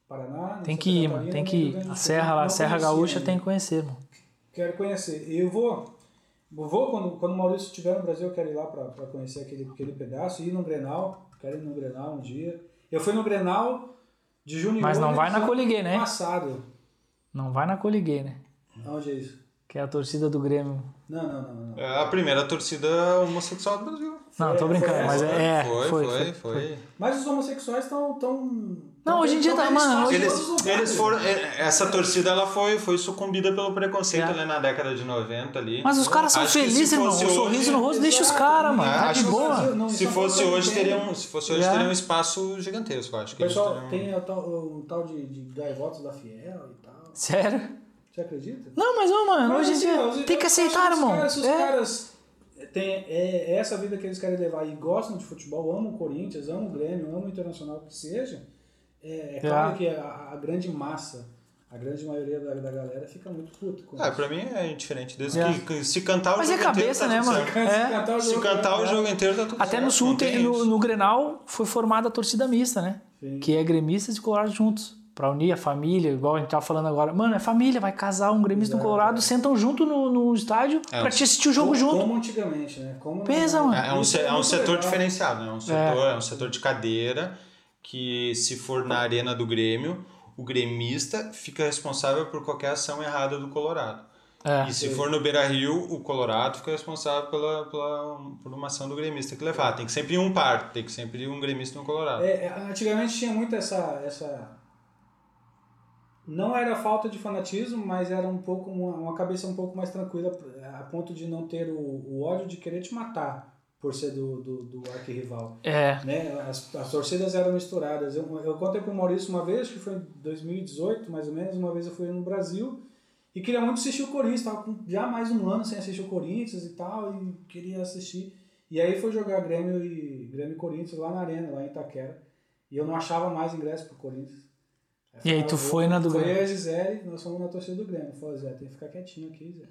Paraná, nem Tem que ir, mano. Tem que ir. A. Serra lá, Não Serra Gaúcha ainda. tem que conhecer, mano. Quero conhecer. Eu vou. Vou, quando, quando o Maurício estiver no Brasil, eu quero ir lá para conhecer aquele, aquele pedaço, ir no Grenal. Quero ir no Grenal um dia. Eu fui no Grenal de junho e Mas não julho vai na Coliguê, né? Passado. Não vai na Coliguei, né? Onde é isso? Que é a torcida do Grêmio. Não, não, não. não. É a primeira torcida homossexual do Brasil. Não, tô brincando, mas essa? é. foi, foi, foi, foi. Mas os homossexuais estão. Tão, Não, hoje em dia tá, mano, hoje- Eles, eles foram. é, Essa torcida ela foi, foi sucumbida pelo preconceito É. ali na década de 90 ali. Mas os caras são felizes, irmão. O sorriso no rosto deixa os caras, mano. É, Tá acho de que boa. Brasil- não, Se fosse não hoje, tem. teria um, se fosse hoje, É. teria um espaço gigantesco, acho. O Que eles pessoal teriam- tem o tal, de, de gaivotas da Fiel e tal. Sério? Você acredita? Não, mas, ô, mano, Mas, hoje em assim, dia tem que aceitar, os irmão. Se os É. caras têm é, é essa vida que eles querem levar e gostam de futebol, amam o Corinthians, amam o Grêmio, amam o Internacional, que seja, é, é claro que a, a grande massa, a grande maioria da, da galera fica muito puta com Ah, isso. pra mim é indiferente. Desde É. que se cantar o Mas é jogo cabeça, inteiro, tá né, mano? É. cantar o Se jogo, cantar o né? jogo inteiro, tá tudo Até certo. no Sul, tem, no, no Grenal, foi formada a torcida mista, né? Sim. Que é gremistas e colorados juntos. Pra unir a família, igual a gente tava falando agora. Mano, é família, vai casar um gremista Exato, colorado, é. sentam junto no, no estádio É, pra te assistir o jogo como, junto. Como antigamente, né? Como Pensa, mano. É, é um, se- é um muito setor legal. diferenciado, né? É um setor, é. um setor de cadeira que, se for na arena do Grêmio, o gremista fica responsável por qualquer ação errada do Colorado. É. E se for no Beira Rio, o Colorado fica responsável pela, pela, por uma ação do gremista que levar. Tem que sempre ir um par, tem que sempre ir um gremista e um Colorado. É, é, antigamente tinha muito essa, essa. Não era falta de fanatismo, mas era um pouco uma, uma cabeça um pouco mais tranquila, a ponto de não ter o, o ódio de querer te matar por ser do, do, do arquirrival. É. Né? As, as torcidas eram misturadas. Eu, eu contei com o Maurício uma vez, que foi em 2018, mais ou menos, uma vez eu fui no Brasil e queria muito assistir o Corinthians, estava com já mais um ano sem assistir o Corinthians e tal, e queria assistir. E aí foi jogar Grêmio e Grêmio e Corinthians lá na Arena, lá em Itaquera. E eu não achava mais ingresso pro Corinthians. E aí tu foi na do foi Grêmio? e a Gisele, nós fomos na torcida do Grêmio. Falei, Zé, tem que ficar quietinho aqui, Zé.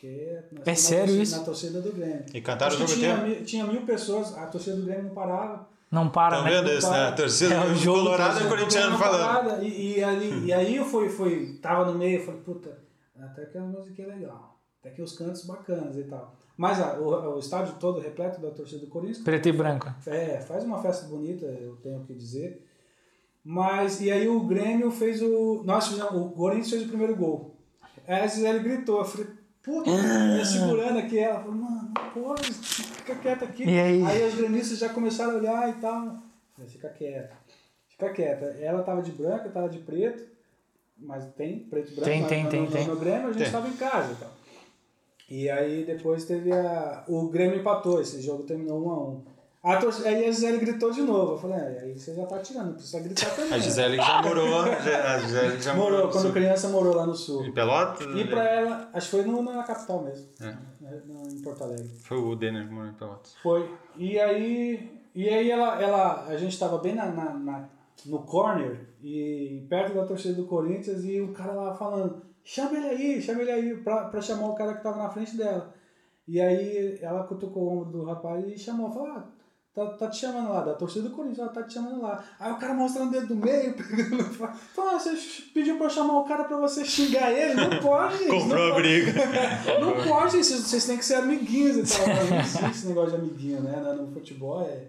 Porque nós É sério na torcida, isso? Na torcida do Grêmio. E cantaram Acho o jogo tinha, inteiro. mil, tinha mil pessoas, a torcida do Grêmio não parava. Não para, Estão né? vendo isso, né? A torcida É o do jogo, Colorado e torcida. corintiano falando. E, e, ali, e aí eu fui, fui, tava no meio, falei, puta, até que a música é legal. Até que os cantos bacanas e tal. Mas ah, o, o estádio todo repleto da torcida do Corinthians. Preto e branco. É, faz uma festa bonita, eu tenho que dizer. Mas, e aí o Grêmio fez o. Nós fizemos, o Corinthians fez o primeiro gol. Aí a Gisele gritou, eu falei, puta, eu segurando aqui ela, falou, mano, porra, fica quieta aqui. E aí? os gremistas já começaram a olhar e tal. Eu falei, fica quieta, fica quieta. Ela tava de branco, eu tava de preto, mas tem preto e branco. Tem, tem, no, tem, no, tem. no Grêmio a gente Tem. tava em casa e tal. E aí depois teve a. O Grêmio empatou, esse jogo terminou 1 a 1 a torcida, Aí a Gisele gritou de novo. Eu falei, é, aí você já tá tirando, precisa gritar também. A Gisele já morou. A Gisele já morou. morou, quando criança morou lá no sul. Em Pelotas? E pra ela, acho que foi no, na capital mesmo, É. né, no- em Porto Alegre. Foi o Denner que morou em Pelotas. Foi. E aí, e aí ela, ela, a gente tava bem na, na, na- no corner, e perto da torcida do Corinthians, e o cara lá falando, chama ele aí, chama ele aí, pra, pra chamar o cara que tava na frente dela. E aí ela cutucou o ombro do rapaz e chamou, falou, ah, tá, tá te chamando lá, da torcida do Corinthians, ela tá te chamando lá. Aí o cara mostrando o dedo do meio, *laughs* pegando, falou, ah, você pediu pra eu chamar o cara pra você xingar ele? Não *laughs* pode, Comprou não a pode. briga. *laughs* Não pode, vocês, vocês têm que ser amiguinhos e tal. Não existe esse negócio de amiguinho, né? No no futebol é.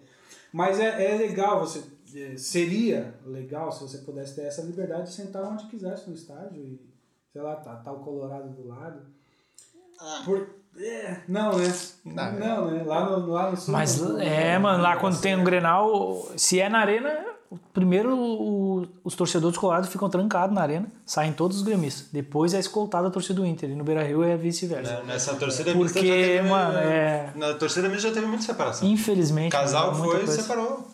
Mas é, é legal, você. é, Seria legal se você pudesse ter essa liberdade de sentar onde quisesse no estádio e sei lá, tá, tá o Colorado do lado. Ah. Por, é, não, né? Não. Não, né? Lá no, lá no sul. Mas é, não- mano, não lá quando tem um certo. Grenal, se é na arena, primeiro o- os torcedores colorados ficam trancados na arena, saem todos os gremistas. Depois é escoltada a torcida do Inter. E no Beira Rio é vice-versa. Né, Nessa torcida Porque, teve, mano, é. Na torcida mista já teve muita separação. Infelizmente. Casal mano, muita foi e separou.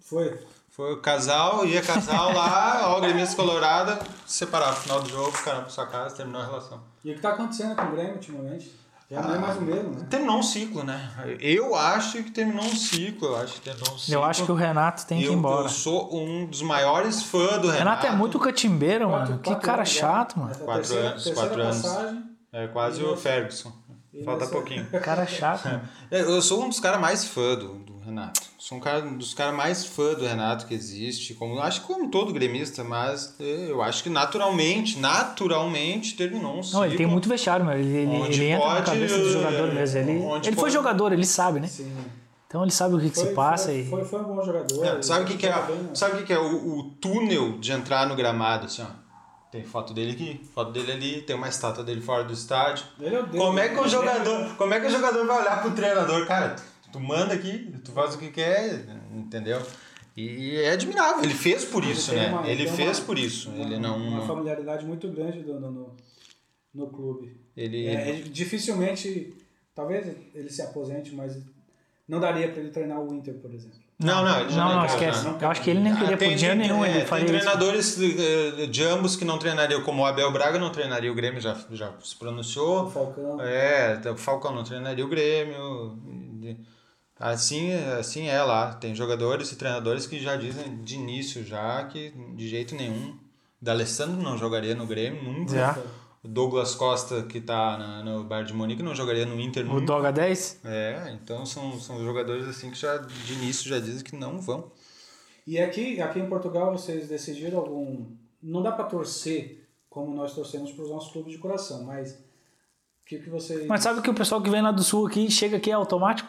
Foi. Foi o casal, ia casal lá, ó, gremista colorada, separaram. No final do jogo, ficaram pra sua casa, terminou a relação. E o que tá acontecendo com o Grêmio ultimamente? É mais o mesmo, né? Terminou um ciclo, né? Eu acho que terminou um ciclo, eu acho que terminou um ciclo. Eu acho que o Renato tem que ir eu, embora. eu sou um dos maiores fãs do Renato. Renato é muito catimbeiro, mano. Quatro- que quatro cara anos já. chato, mano. Quatro terceira- anos, terceira quatro anos. passagem. É quase E o Ferguson. e Falta nessa- pouquinho. Cara chato, *laughs* mano. É, Eu sou um dos caras mais fã do, do Renato. Sou um, cara, um dos caras mais fã do Renato que existe. Como, acho que como todo gremista, mas eh, eu acho que naturalmente, naturalmente terminou um ciclo. Não, ele tem muito vestiário, mano. Ele, ele, ele entra na pode, cabeça do jogador é, mesmo. Ele, ele foi jogador, ele sabe, né? Sim. Então ele sabe o que, que Foi, se passa foi, e. foi, foi um bom jogador. É, sabe o que, que é, bem, né? sabe o que, que é o, o túnel de entrar no gramado, assim, ó? Tem foto dele aqui, foto dele ali, tem uma estátua dele fora do estádio. Ele é o Deus. Como é que o Ele jogador, como é que o jogador vai olhar pro treinador, cara? Tu, manda aqui, tu faz o que quer, entendeu? E é admirável. Ele fez por isso, né? uma- ele fez uma- por isso. uma- ele não, Uma não- familiaridade muito grande do, no, no, no clube. ele, É, é, dificilmente, talvez ele se aposente, mas não daria para ele treinar o Inter, por exemplo. não, não, ele já Não, não, quer, esquece. já. Eu acho que ele nem Ah, queria por dinheiro tem- nenhum, é, ele tem isso. treinadores eh, de ambos que não treinariam, como o Abel Braga não treinaria o Grêmio, já, já se O pronunciou. Falcão. É, o Falcão não treinaria o Grêmio. Assim, assim é lá. Tem jogadores e treinadores que já dizem de início já que de jeito nenhum. D'Alessandro não jogaria no Grêmio nunca. Já. O Douglas Costa, que tá na- no Bayern de Munique, não jogaria no Inter O nunca. Doga 10? É, então são, são jogadores assim que já de início já dizem que não vão. E aqui, aqui em Portugal vocês decidiram algum. Não dá para torcer como nós torcemos para os nossos clubes de coração, mas o que, que vocês. Mas sabe que o pessoal que vem lá do sul aqui chega aqui é automático?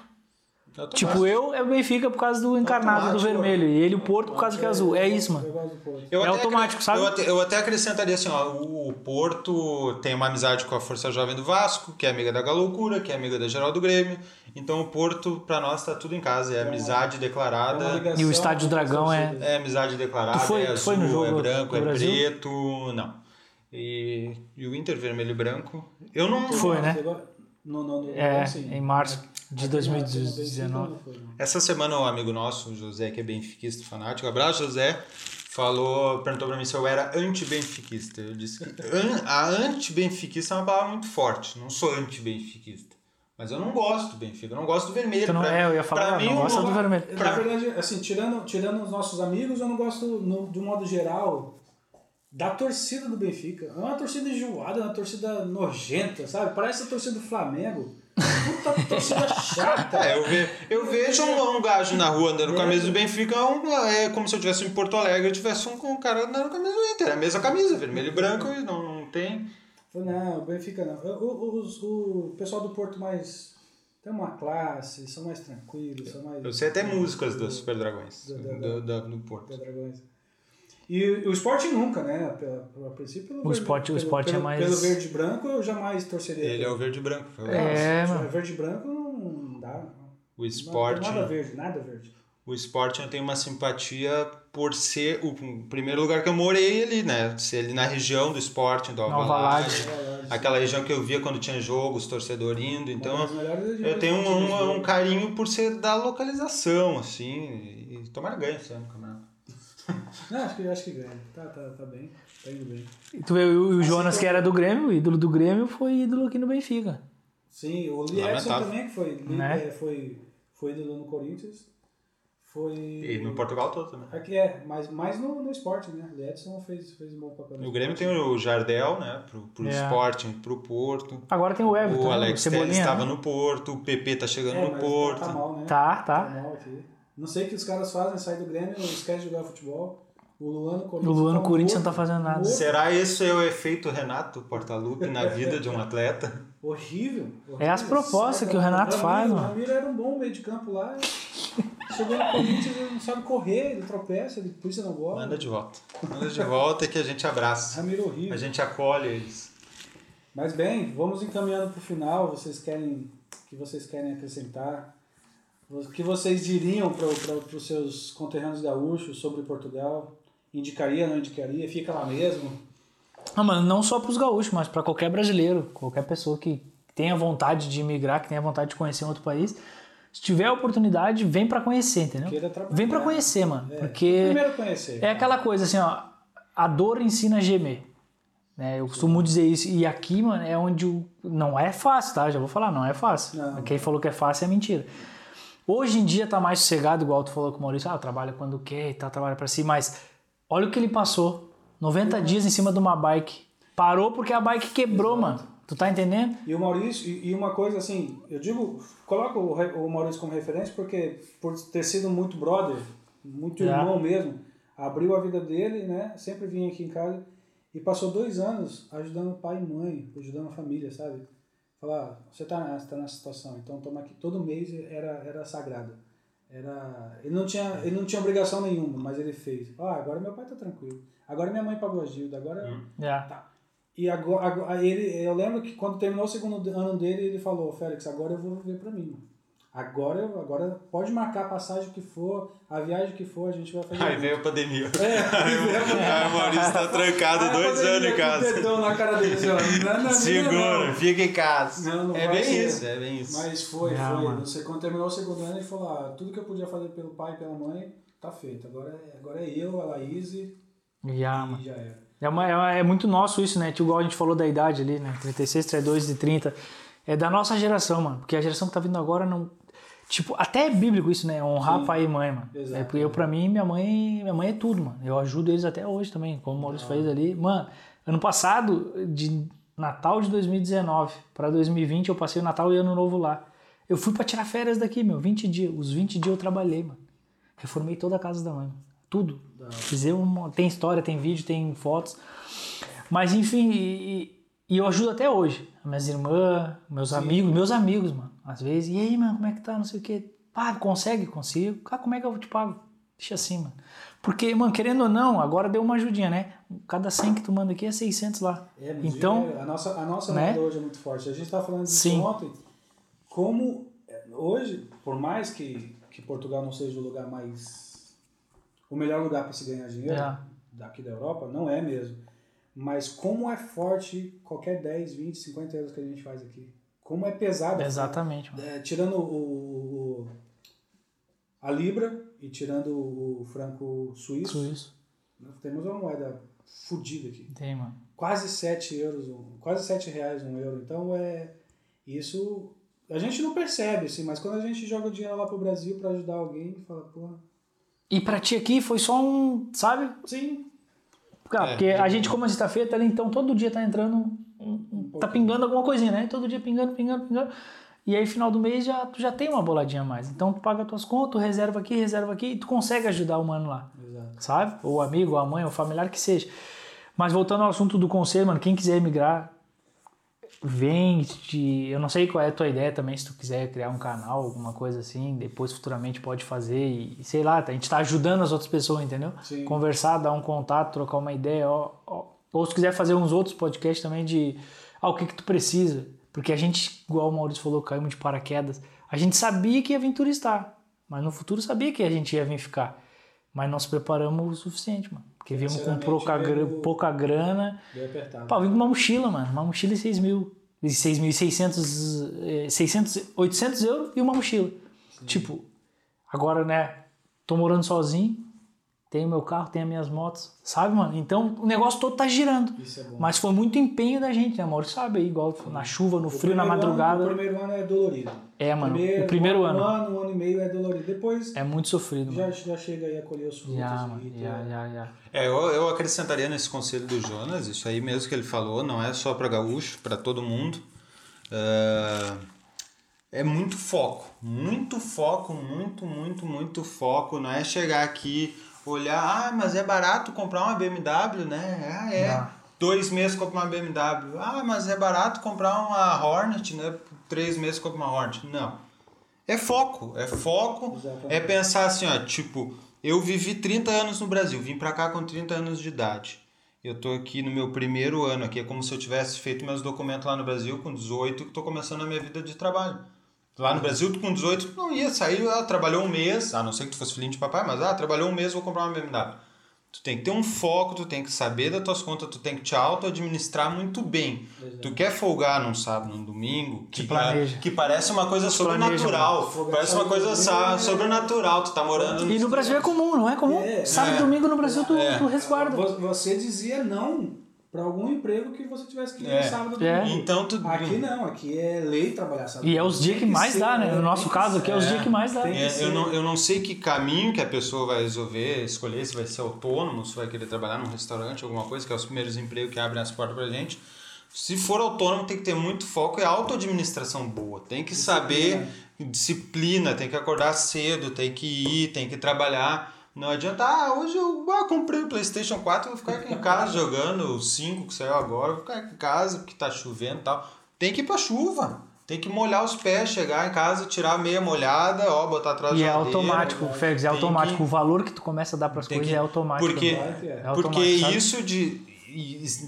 Tipo, eu é o Benfica por causa do encarnado do Automático. vermelho e ele o Porto por causa que é azul. É isso, mano. Eu do. Eu É até automático, sabe? Eu até, eu até acrescentaria assim, ó, o Porto tem uma amizade com a Força Jovem do Vasco, que é amiga da Galoucura, que é amiga da Geral do Grêmio. Então o Porto, pra nós, tá tudo em casa. É amizade É uma declarada. ligação E o Estádio Dragão é-. É amizade declarada, Tu foi- é azul, foi no jogo é branco, do é Brasil? preto. Não. E, e o Inter vermelho e branco. Eu não. Foi, né? No, no, no, É, sim. em março de Aqui na- 2019. não foi, não. Essa semana um amigo nosso, o José, que é benfiquista fanático, abraço José, falou, perguntou pra mim se eu era anti-benfiquista. Eu disse que an, a anti-benfiquista é uma palavra muito forte, não sou anti-benfiquista. Mas eu não gosto do Benfica, eu não gosto do vermelho. Não- Pra- é, eu ia falar, pra não mim, gosta o- do vermelho. Na verdade, assim, tirando, tirando os nossos amigos, eu não gosto, no, de um modo geral, da torcida do Benfica. É uma torcida enjoada, é uma torcida nojenta, sabe? Parece a torcida do Flamengo. Puta torcida chata. É, eu, ve, eu vejo um, um gajo na rua andando com a camisa do Benfica, é um- é como se eu estivesse em Porto Alegre e eu tivesse um, um cara andando com a camisa do Inter. É a mesma camisa, vermelho e branco, e não, não tem. Não, o Benfica não. O, o, o pessoal do Porto mais. tem uma classe, são mais tranquilos, são mais. Eu sei até músicas dos Super Dragões, Do- do- do, do, Porto. da Dragões. E o Sport nunca, né? A, a princípio, pelo O verde- Sport- o pelo- Sport é pelo, mais- Pelo verde e branco, eu jamais torceria. Ele é o verde e branco. É, se mano. verde e branco não dá. O Não Sporting, tem nada verde, nada verde. o Sporting eu tenho uma simpatia por ser o primeiro lugar que eu morei ali, né? Ser ali na região do Sporting, do Nova Alvalade. Alvalade. Aquela região que eu via quando tinha jogo, os torcedores indo. Então eu tenho um, Lisboa. um carinho por ser da localização, assim. E tomara ganho campeonato. Não, acho que, acho que ganha. Tá, tá, tá bem. Tá indo bem. E tu vê, o, o Assim Jonas, que era do Grêmio, o ídolo do Grêmio, foi ídolo aqui no Benfica. Sim, o Lamentável. também, que foi, Né? é, foi, foi ídolo no Corinthians. Foi. E no Portugal todo também. Aqui é, mas mais no, no esporte, né? O Edson fez, fez um bom papel. no O Grêmio esporte. tem o Jardel, né? Pro, pro É. Sporting, pro Porto. Agora tem o Everton, O né? Alex Telles estava né? no Porto, o PP tá chegando É, no mas Porto. Tá, tá mal, né? Tá, Tá tá. mal aqui. Não sei o que os caras fazem, sair do Grêmio, esquece de jogar futebol. O Luan no O Corinthians. Luan no tá Corinthians morto, não tá fazendo nada. morto. Será esse é o efeito Renato Portaluppi na vida de um atleta? Horrível, horrível. É as propostas Sai que o Renato faz, O mano. Ramiro era um bom meio de campo lá. Chegou no Corinthians, ele não sabe correr, ele tropeça, ele pisa na bola. Manda de volta. Manda de volta que a gente abraça. Ramiro horrível. A gente acolhe eles. Mas bem, vamos encaminhando para o final. Vocês querem que vocês querem acrescentar? O que vocês diriam para os seus conterrâneos gaúchos sobre Portugal? Indicaria, não indicaria? Fica lá mesmo? Ah, mano, não só para os gaúchos, mas para qualquer brasileiro, qualquer pessoa que tenha vontade de imigrar, que tenha vontade de conhecer um outro país. Se tiver a oportunidade, vem para conhecer, entendeu? Vem para conhecer, mano. É, Porque Primeiro conhecer. é aquela coisa assim, ó. A dor ensina a gemer. Né? Eu costumo dizer isso. E aqui, mano, é onde o... não é fácil, tá? Já vou falar, não é fácil. Não. Quem falou que é fácil é mentira. Hoje em dia tá mais sossegado, igual tu falou com o Maurício. Ah, trabalha quando quer e tal, trabalha pra si. Mas olha o que ele passou. 90 dias em cima de uma bike. Parou porque a bike quebrou, mano. Tu tá entendendo? E o Maurício, e uma coisa assim, eu digo, coloco o Maurício como referência porque por ter sido muito brother, muito É. irmão mesmo, abriu a vida dele, né? Sempre vinha aqui em casa e passou dois anos ajudando pai e mãe, ajudando a família, sabe? Falar, você tá nessa, tá nessa situação, então toma aqui. Todo mês era, era sagrado. Era, ele, não tinha, ele não tinha obrigação nenhuma, mas ele fez. Ah, agora meu pai tá tranquilo. Agora minha mãe pagou a Gilda, agora É. Tá. E agora, agora- ele, eu lembro que quando terminou o segundo ano dele, ele falou, Félix, agora eu vou viver pra mim. mano. Agora, agora pode marcar a passagem que for, a viagem que for, a gente vai fazer. Aí junto." veio a pandemia. É. *laughs* Aí o Maurício tá trancado Aí a dois anos em com o casa. dedão na cara dele, assim, não, não, não, Segura, não. fica em casa. Não, não é bem ser. isso, é bem isso. Mas foi, Ah, foi. mano. Você, quando terminou o segundo ano, ele falou, ah, tudo que eu podia fazer pelo pai e pela mãe, tá feito. Agora é, agora é eu, a Laís e Já, mano. já era. É, uma- é uma- é muito nosso isso, né? Tipo, igual a gente falou da idade ali, né? 36, 32 e 30. É da nossa geração, mano. Porque a geração que tá vindo agora não. Tipo, até é bíblico isso, né? Honrar Sim. pai e mãe, mano. Exato. É porque eu, pra mim, minha mãe, minha mãe é tudo, mano. Eu ajudo eles até hoje também, como o Maurício fez ali. Mano, ano passado, de Natal de 2019 pra 2020, eu passei o Natal e Ano Novo lá. Eu fui pra tirar férias daqui, meu. 20 dias. Os 20 dias eu trabalhei, mano. Reformei toda a casa da mãe. mano. Tudo. Fizemos uma- tem história, tem vídeo, tem fotos. Mas enfim, e, e eu ajudo até hoje. Minhas irmãs, meus amigos, meus amigos, mano. Às vezes, e aí, mano, como é que tá? Não sei o quê. Ah, consegue? Consigo. Ah, como é que eu te pago? Deixa assim, mano. Porque, mano, querendo ou não, agora deu uma ajudinha, né? Cada 100 que tu manda aqui é 600 lá. É, mas então, é- a nossa, a nossa né? hoje é muito forte. A gente estava falando disso Sim. ontem. Como é, hoje, por mais que, que Portugal não seja o lugar mais. o melhor lugar para se ganhar dinheiro É. daqui da Europa, não é mesmo. Mas como é forte qualquer 10, 20, 50 euros que a gente faz aqui. Como é pesado. exatamente, mano. É, tirando o, o- a Libra e tirando o franco suíço, Suíço. nós temos uma moeda fodida aqui Tem, mano. quase 7 euros, um- quase 7 reais um euro. Então é isso. A gente não percebe, assim, mas quando a gente joga o dinheiro lá pro Brasil pra ajudar alguém, fala, porra. E pra ti aqui foi só um, sabe? Sim, Cara, É, porque a gente, como a gente tá feito ali, então todo dia tá entrando, tá pingando alguma coisinha, né? Todo dia pingando, pingando, pingando. E aí, final do mês, já, tu já tem uma boladinha a mais. Então, tu paga tuas contas, reserva aqui, reserva aqui, e tu consegue ajudar o mano lá, exato. sabe? Ou o amigo, ou a mãe, ou o familiar que seja. Mas voltando ao assunto do conselho, mano, quem quiser emigrar, vem. De, eu não sei qual é a tua ideia também, se tu quiser criar um canal, alguma coisa assim, depois futuramente pode fazer e, e sei lá, a gente tá ajudando as outras pessoas, entendeu? Sim. Conversar, dar um contato, trocar uma ideia, ó, ó. ou se quiser fazer uns outros podcasts também de ah, o que que tu precisa, porque a gente, igual o Maurício falou, caímos de paraquedas, a gente sabia que ia vir turistar, mas no futuro sabia que a gente ia vir ficar, mas se preparamos o suficiente, mano, porque vimos com pouca, veio- pouca grana, Deu apertado. Pá, vim com uma mochila, mano. Uma mochila de 6 mil. De 6.600, eh, 600, 800 euros e uma mochila. Tipo, agora, né? Tô morando sozinho. Tenho meu carro, tenho as minhas motos. Sabe, mano? Então, o negócio todo tá girando. Isso é bom. Mas foi muito empenho da gente, né? Maurício sabe aí, igual na chuva, no O frio, na primeiro madrugada. Ano, o primeiro ano é dolorido. É, mano. o primeiro um, ano. Um ano, um ano e meio é dolorido. Depois É muito sofrido, já, mano. já chega aí a colher os frutos. Já, e mano. Já, já, já. É, eu, eu acrescentaria nesse conselho do Jonas, isso aí mesmo que ele falou, não é só para gaúcho, para todo mundo. É, é muito foco, muito foco, muito, muito, muito foco. Não é chegar aqui, olhar, ah, mas é barato comprar uma BMW, né? Ah, é. Não. Dois meses comprar uma BMW. Ah, mas é barato comprar uma Hornet, né? Três meses comprar uma Hornet. Não. É foco, é foco. Exatamente. É pensar assim, ó, tipo, eu vivi 30 anos no Brasil, vim pra cá com 30 anos de idade. Eu tô aqui no meu primeiro ano aqui, é como se eu tivesse feito meus documentos lá no Brasil com 18 que tô começando a minha vida de trabalho. Lá no Brasil, tu com 18, tu não ia sair, ah, trabalhou um mês, a não ser que tu fosse filhinho de papai, mas ah, trabalhou um mês, vou comprar uma BMW. Tu tem que ter um foco, tu tem que saber das tuas contas, tu tem que te auto-administrar muito bem. Tu quer folgar num sábado, num domingo, que, planeja. que parece uma coisa planeja, sobrenatural. mano. Parece uma coisa sa- É. sobrenatural. Tu tá morando E no Brasil é comum, não é comum? É, Sábado e é. domingo no Brasil tu, É. tu resguarda. Vo- Você dizia não para algum emprego que você tivesse que ir É. no sábado. É. domingo. Então tu. Aqui não, aqui é lei trabalhar sábado. E é os dias que Tem mais ser, dá, né? é, No nosso que caso aqui é os ser. dias que mais dá. Que É, eu, não, eu não sei que caminho que a pessoa vai resolver, escolher, se vai ser autônomo, se vai querer trabalhar num restaurante, alguma coisa, que é os primeiros empregos que abrem as portas pra gente. Se for autônomo, tem que ter muito foco e auto-administração boa. Tem que saber disciplina, tem que acordar cedo, tem que ir, tem que trabalhar. Não adianta, ah, hoje eu ah, comprei o PlayStation 4, vou ficar aqui em casa jogando o 5 que saiu agora, vou ficar aqui em casa porque tá chovendo e tal. Tem que ir pra chuva. Tem que molhar os pés, chegar em casa, tirar a meia molhada, ó, botar atrás E é automático, Félix, é Tem automático. que- O valor que tu começa a dar pras Tem coisas que- é automático. porque- né? É. É Porque automático, sabe? isso de,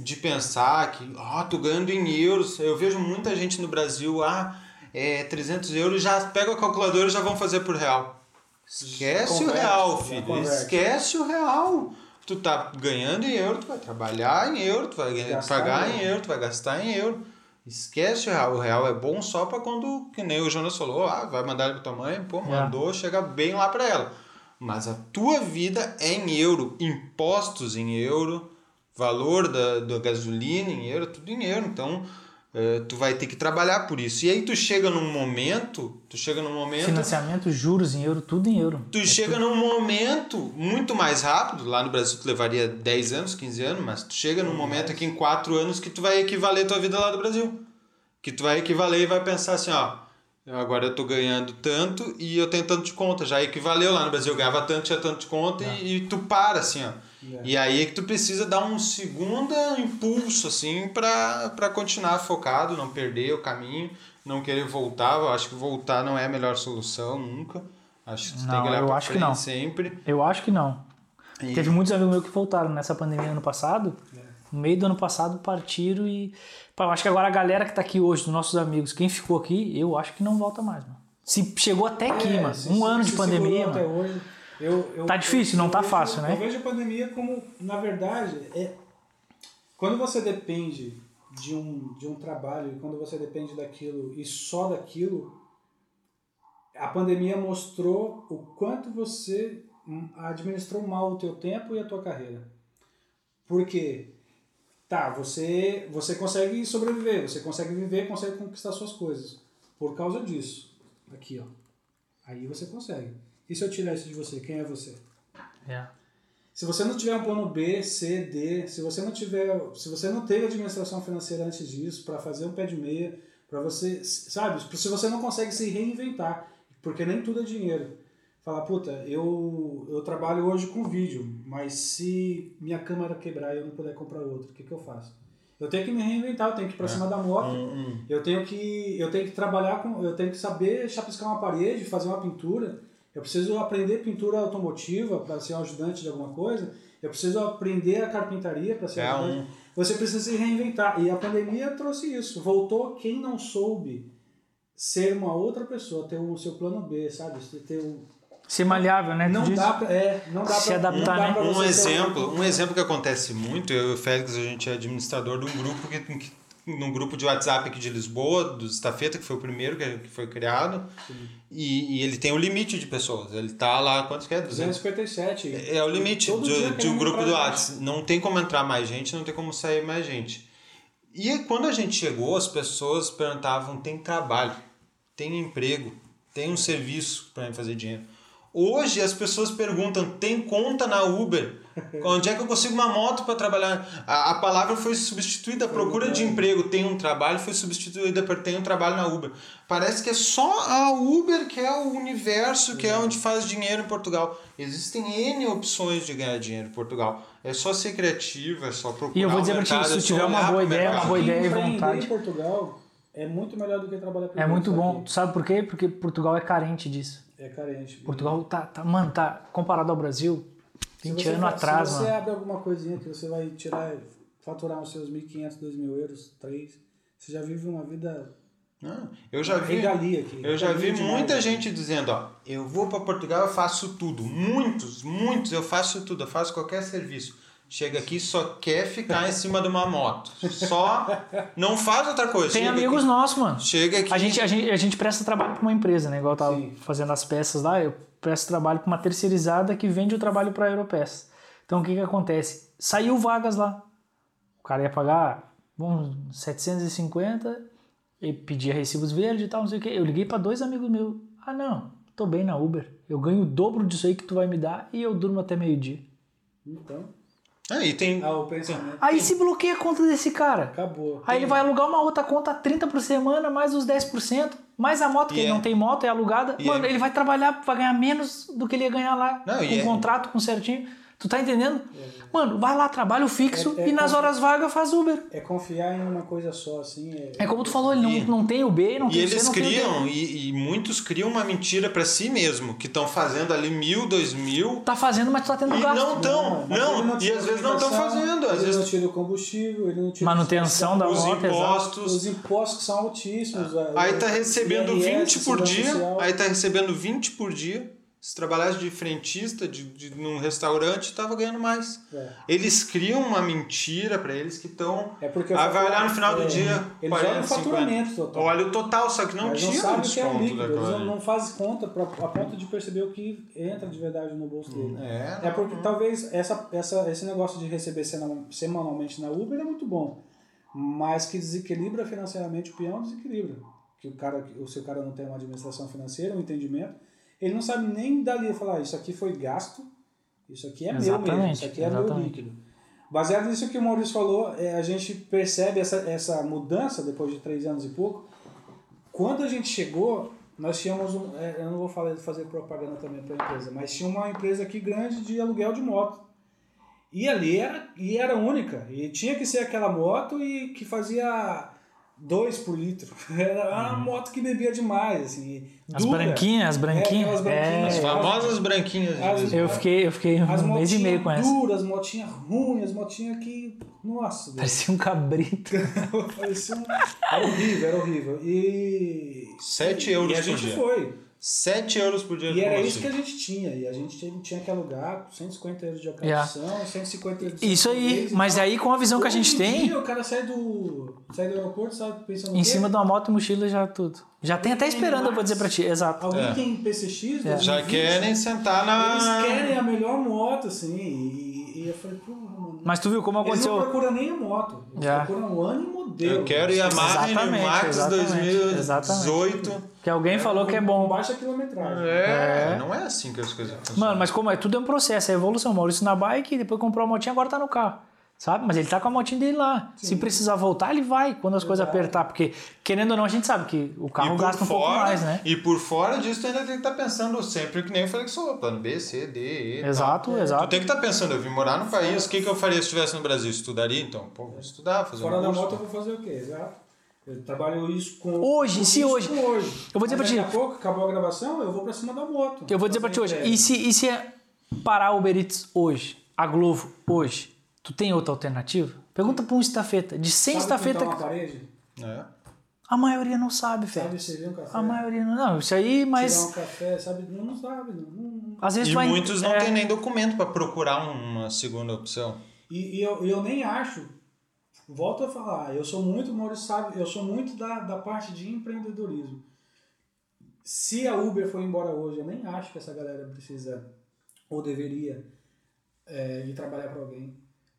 de pensar que, ó, tô ganhando em euros. Eu vejo muita gente no Brasil, ah, é 300 euros, já pega a calculadora e já vão fazer por real. Esquece o real, filho. Esquece o real. Tu tá ganhando em euro, tu vai trabalhar em euro, tu vai Gastar pagar em euro, tu vai gastar em euro. Esquece o real. O real é bom só pra quando, que nem o Jonas falou, ah, vai mandar ele pra tua mãe, pô, É. mandou, chega bem lá pra ela. Mas a tua vida é em euro, impostos em euro, valor da, da gasolina em euro, tudo em euro. Então, tu vai ter que trabalhar por isso. E aí tu chega num momento, tu chega num momento Financiamento, juros em euro, tudo em euro. Tu chega num momento muito mais rápido, lá no Brasil tu levaria 10 anos, 15 anos, mas tu chega num momento aqui em 4 anos que tu vai equivaler tua vida lá do Brasil. Que tu vai equivaler e vai pensar assim, ó, agora eu tô ganhando tanto e eu tenho tanto de conta. Já equivaleu lá no Brasil, eu ganhava tanto, tinha tanto de conta e, e tu para assim, ó. E aí é que tu precisa dar um segundo impulso, assim, pra, pra continuar focado, não perder o caminho, não querer voltar. Eu acho que voltar não é a melhor solução, nunca. Acho que tu tem Não, que olhar eu acho que não. sempre. Eu acho que não. E- Teve muitos amigos meus que voltaram nessa pandemia ano passado. No meio do ano passado partiram e. Pá, eu acho que agora a galera que tá aqui hoje, dos nossos amigos, quem ficou aqui, eu acho que não volta mais, mano. Se chegou até aqui, É, mano. se- Um se- ano de se pandemia, segurou até mano. hoje, eu- eu- Tá difícil, não tá vejo- fácil, né? Eu vejo a pandemia como, na verdade, é quando você depende de um, de um trabalho e quando você depende daquilo e só daquilo, a pandemia mostrou o quanto você administrou mal o teu tempo e a tua carreira. Porque tá, você você consegue sobreviver, você consegue viver, consegue conquistar suas coisas por causa disso. Aqui, ó. Aí você consegue. E se eu tirar isso de você, quem é você? É. Se você não tiver um plano B, C, D, se você não tiver, se você não teve administração financeira antes disso para fazer um pé de meia, para você, sabe, se você não consegue se reinventar, porque nem tudo é dinheiro. Falar, puta, eu, eu trabalho hoje com vídeo, mas se minha câmera quebrar e eu não puder comprar outra, o que, que eu faço? Eu tenho que me reinventar, eu tenho que ir para cima da moto, eu tenho que eu tenho que trabalhar com, eu tenho que saber chapiscar uma parede, fazer uma pintura. Eu preciso aprender pintura automotiva para ser um ajudante de alguma coisa. Eu preciso aprender a carpintaria para ser É ajudante. Você precisa se reinventar. E a pandemia trouxe isso. Voltou quem não soube ser uma outra pessoa, ter o seu plano B, sabe? Ter um... Ser maleável, né? Não dá pra, é, não dá Se pra, adaptar, não dá né? Um exemplo, um exemplo que acontece muito, eu e o Félix, a gente é administrador de um grupo que, que num grupo de WhatsApp aqui de Lisboa, do Estafeta, que foi o primeiro que, foi criado, e, e ele tem um limite de pessoas. Ele tá lá, quantos que é? 200? 257. É o limite de, de um grupo do. WhatsApp. Não tem como entrar mais gente, não tem como sair mais gente. E quando a gente chegou, as pessoas perguntavam: tem trabalho, tem emprego, tem um serviço para fazer dinheiro. Hoje as pessoas perguntam: tem conta na Uber? *laughs* Onde é que eu consigo uma moto para trabalhar? A, a palavra foi substituída, a procura de emprego, tem um trabalho, foi substituída por tem um trabalho na Uber. Parece que é só a Uber que é o universo, que é onde faz dinheiro em Portugal. Existem N opções de ganhar dinheiro em Portugal. É só ser criativo, é só procurar. E eu vou dizer pra ti, se é tiver uma boa ideia, uma boa ideia e vontade. em Portugal é muito melhor do que trabalhar por É muito aqui. bom. Tu sabe por quê? Porque Portugal é carente disso. É carente. Portugal tá, tá, mano, tá comparado ao Brasil, Se 20 você anos atrás, Se você mano. abre alguma coisinha que você vai tirar, faturar uns seus 1.500, 2.000 euros, 3, você já vive uma vida Não, eu já vi. aqui. Eu já vi muita gente dizendo, ó, eu vou para Portugal, eu faço tudo. Muitos, muitos, eu faço tudo, eu faço qualquer serviço. Chega aqui só quer ficar em cima de uma moto. Só não faz outra coisa. Tem Chega amigos aqui, nossos, mano. Chega aqui. A gente, a, gente, a gente presta trabalho pra uma empresa, né? Igual eu tava Sim. fazendo as peças lá, eu presto trabalho pra uma terceirizada que vende o trabalho pra Europeças. Então o que que acontece? Saiu vagas lá. O cara ia pagar uns 750 e pedia recibos verdes e tal, não sei o que. Eu liguei pra dois amigos meus. Ah, não, tô bem na Uber. Eu ganho o dobro disso aí que tu vai me dar e eu durmo até meio-dia. Então, Aí tem. ah, o pensamento Aí se bloqueia a conta desse cara. acabou. Aí ele vai alugar uma outra conta 30 por semana, mais os 10%, mais a moto, que E ele é- não tem moto, é alugada. E Mano, é- ele vai trabalhar, vai ganhar menos do que ele ia ganhar lá, Não, com e é- contrato, com certinho. Tu tá entendendo? Mano, vai lá, trabalho fixo É- é e nas como- horas vagas faz Uber. É confiar em uma coisa só, assim. É, É como tu falou, ele não, E- não tem o B, não E tem o C, eles não tem o criam, e, e muitos criam uma mentira pra si mesmo, que estão fazendo ali mil, dois mil, Tá fazendo, mas tu tá tendo e gasto. não estão. mas Não, ele e às vezes não estão fazendo. Às ele vezes não tira o combustível, ele não tira Manutenção da os moto, exato. impostos. Os impostos que são altíssimos. Aí tá recebendo IRS, 20 por dia. Social. Aí tá recebendo 20 por dia. Se trabalhasse de frentista de, de, num restaurante, tava ganhando mais. É. Eles criam uma mentira pra eles que estão. É porque o Aí vai olhar no final do é, dia. Eles 40, olham o 50. faturamento total. Olha o total, só que não Mas não tira o sabe o que é desconto líquido, eles não, não fazem conta pra, a ponto de perceber o que entra de verdade no bolso dele. É, É porque talvez essa, essa, esse negócio de receber semanalmente na Uber é muito bom, mas que desequilibra financeiramente o peão desequilibra. Que o cara, o seu cara não tem uma administração financeira, um entendimento, ele não sabe nem dali falar, "Ah, isso aqui foi gasto, isso aqui é meu mesmo, Exatamente, isso aqui é meu exatamente. líquido. Baseado nisso que o Maurício falou, é, a gente percebe essa, essa mudança depois de três anos e pouco. Quando a gente chegou, nós tínhamos um. é, Eu não vou falar, fazer propaganda também para a empresa, mas tinha uma empresa aqui grande de aluguel de moto. E ali era, e era única. E tinha que ser aquela moto e que fazia dois por litro. *laughs* Era uma moto que bebia demais, assim. As dura. branquinhas, as branquinhas. aquelas branquinhas. As É, famosas branquinhas. As- eu fiquei, eu fiquei As um mês e meio motinhas com essa. duras, motinhas ruins, motinhas que. Nossa, Deus. Parecia um cabrito. *laughs* Parecia um... Era horrível, era horrível. E. 7 euros e a por gente dia. foi. 7 euros por dia E de era isso que a gente tinha. E a gente tinha, tinha que alugar 150 euros de ocasião, 150 euros de Isso aí, mas tal. aí com a visão que a gente em tem, dia, o cara sai do, sai do aeroporto, sabe, pensando em cima de uma moto e mochila já tudo. Já tem até esperando, eu vou dizer pra ti. Exato. Alguém É. tem PCX? Já 2020, querem sentar na. Eles querem a melhor moto, assim. E, e eu falei. Mas tu viu como Eles não aconteceu? procuram nem a moto. Eles Já. procuram o ano e modelo. Eu quero Yamaha Exatamente, Max exatamente, 2018. Que alguém falou que é Com bom. baixa quilometragem. É, não é assim que as coisas funcionam. Mano, mas como é tudo é um processo, é evolução. Maurício na bike, depois comprou a motinha, agora tá no carro. Sabe? Mas ele tá com a motinha dele lá. Se precisar voltar, ele vai quando as coisas apertar. Porque, querendo ou não, a gente sabe que o carro gasta um pouco mais, né? E por fora disso, tu ainda tem que estar pensando sempre que nem eu falei que sou. Plano B, C, D, E. tal. Exato, Tu exato. tem que estar pensando, eu vim morar no país, o que, que eu faria se estivesse no Brasil? Estudaria? Então, pô, vou estudar, fazer Fora um da curso. moto eu vou fazer o quê? Exato. Eu trabalho isso com. Hoje, com se hoje- hoje. eu vou dizer Mas pra ti- Daqui a pouco, acabou a gravação, eu vou pra cima da moto. Eu vou dizer pra ti hoje, e se, e se é parar o Uber Eats hoje, a Glovo hoje, tu tem outra alternativa? Pergunta pra um estafeta. De 100 Sabe estafeta, pintar uma parede? É. a maioria não sabe, Sabe velho. servir um café? A maioria não. Não, isso aí, mas Tirar um café, sabe? Não, não sabe. Não, não- às vezes E vai. muitos não é, têm nem documento para procurar uma segunda opção. E, e eu, eu nem acho, volto a falar, eu sou muito, Maurício sabe, eu sou muito da, da parte de empreendedorismo. Se a Uber for embora hoje, eu nem acho que essa galera precisa ou deveria é, ir trabalhar para alguém.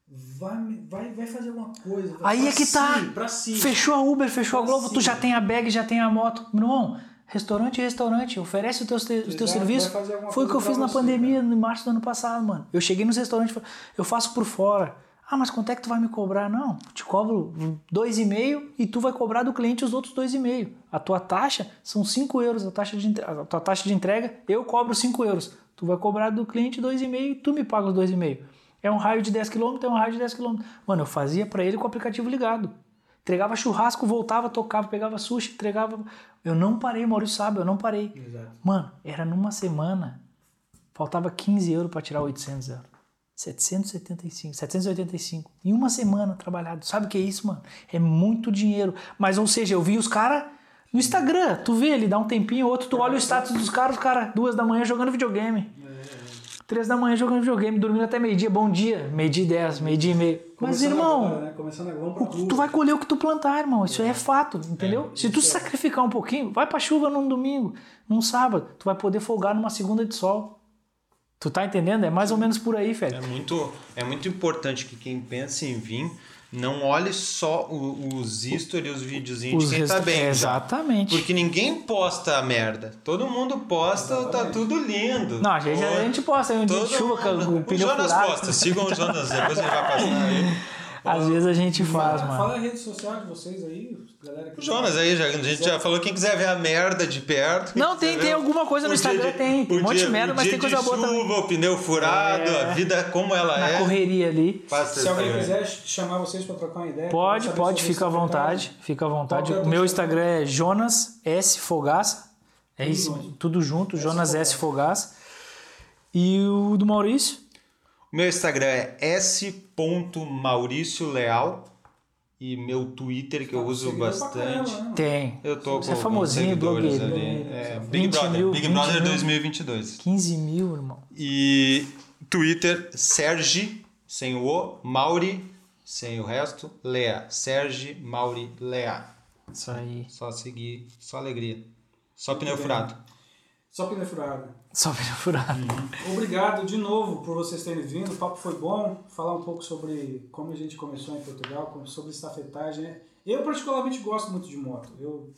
Vai, vai, vai fazer alguma coisa. Aí pra é que si, tá. Si. Fechou a Uber, fechou a Pra Globo, tu si. já tem a bag, já tem a moto. Meu irmão, restaurante é restaurante, oferece o teu, Exato, vai fazer alguma Foi o que eu fiz na você, pandemia, em março do ano passado, mano. Eu cheguei nos restaurantes, eu faço por fora. Ah, mas quanto é que tu vai me cobrar? Não, te cobro dois e meio e tu vai cobrar do cliente os outros dois e meio. A tua taxa são 5 euros, a, taxa de, a tua taxa de entrega, eu cobro 5 euros. Tu vai cobrar do cliente dois e meio e tu me paga os dois e meio. É um raio de 10 km, é um raio de 10 km. Mano, eu fazia pra ele com o aplicativo ligado. Entregava churrasco, voltava, tocava, pegava sushi, entregava. Eu não parei, Maurício sabe, eu não parei. Exato. Mano, era numa semana Faltava 15 euros para tirar 800 euros. 775, 785. Em uma semana trabalhado. Sabe o que é isso, mano? É muito dinheiro. Mas, ou seja, eu vi os caras no Instagram. Tu vê, ele dá um tempinho, outro, tu olha o status dos caras, os caras, duas da manhã jogando videogame. Três da manhã jogando videogame, dormindo até meio-dia. Bom dia, meio-dia e dez, meio-dia e meio. Mas, irmão, agora, né? Começando agora, tu rua. vai colher o que tu plantar, irmão. Isso aí é fato, entendeu? Se tu sacrificar um pouquinho, vai pra chuva num domingo, num sábado, tu vai poder folgar numa segunda de sol. Tu tá entendendo? É mais ou menos por aí, É velho. muito, é muito importante que quem pensa em vir não olhe só o- os stories, os videozinhos de quem tá bem. já. Exatamente. Porque ninguém posta a merda. Todo mundo posta, tá tudo lindo. Não, a gente, a gente posta aí um dia de chuva com o pneu Jonas furado. posta, sigam o Jonas, depois ele vai passar aí. *laughs* Às vezes a gente faz, Fala, mano. fala a rede social de vocês aí, galera. que- O Jonas aí, já, a gente já falou, quem quiser ver a merda de perto. Não, tem- tem alguma coisa no Instagram, de- tem. Um monte de merda, mas dia tem coisa de boa também. chuva, o pneu furado, É. a vida como ela Na é. correria ali. Passa Se alguém quiser chamar vocês pra trocar uma ideia. Pode, pode, fica à vontade. Fica à vontade. É o meu Instagram é Jonas S Fogaça. É isso, tudo junto, Jonas S Fogaça. E o do Maurício? O meu Instagram é s.mauricioleal e meu Twitter que eu uso pra bastante. caramba, né? Tem. Eu tô Você com é famosinho, blogueirinho. ali. É, 20 Big Brother, mil, Big 20 Brother mil. 2022. 15 mil, irmão. E Twitter, Sergi, sem o O, Mauri, sem o resto, Lea. Sergi, Mauri, Lea. Isso aí. Só seguir, só alegria. Só pneu furado. Só pneu furado. Só furado. Obrigado de novo por vocês terem vindo. O papo foi bom. Falar um pouco sobre como a gente começou em Portugal, sobre estafetagem. Eu particularmente gosto muito de moto. Eu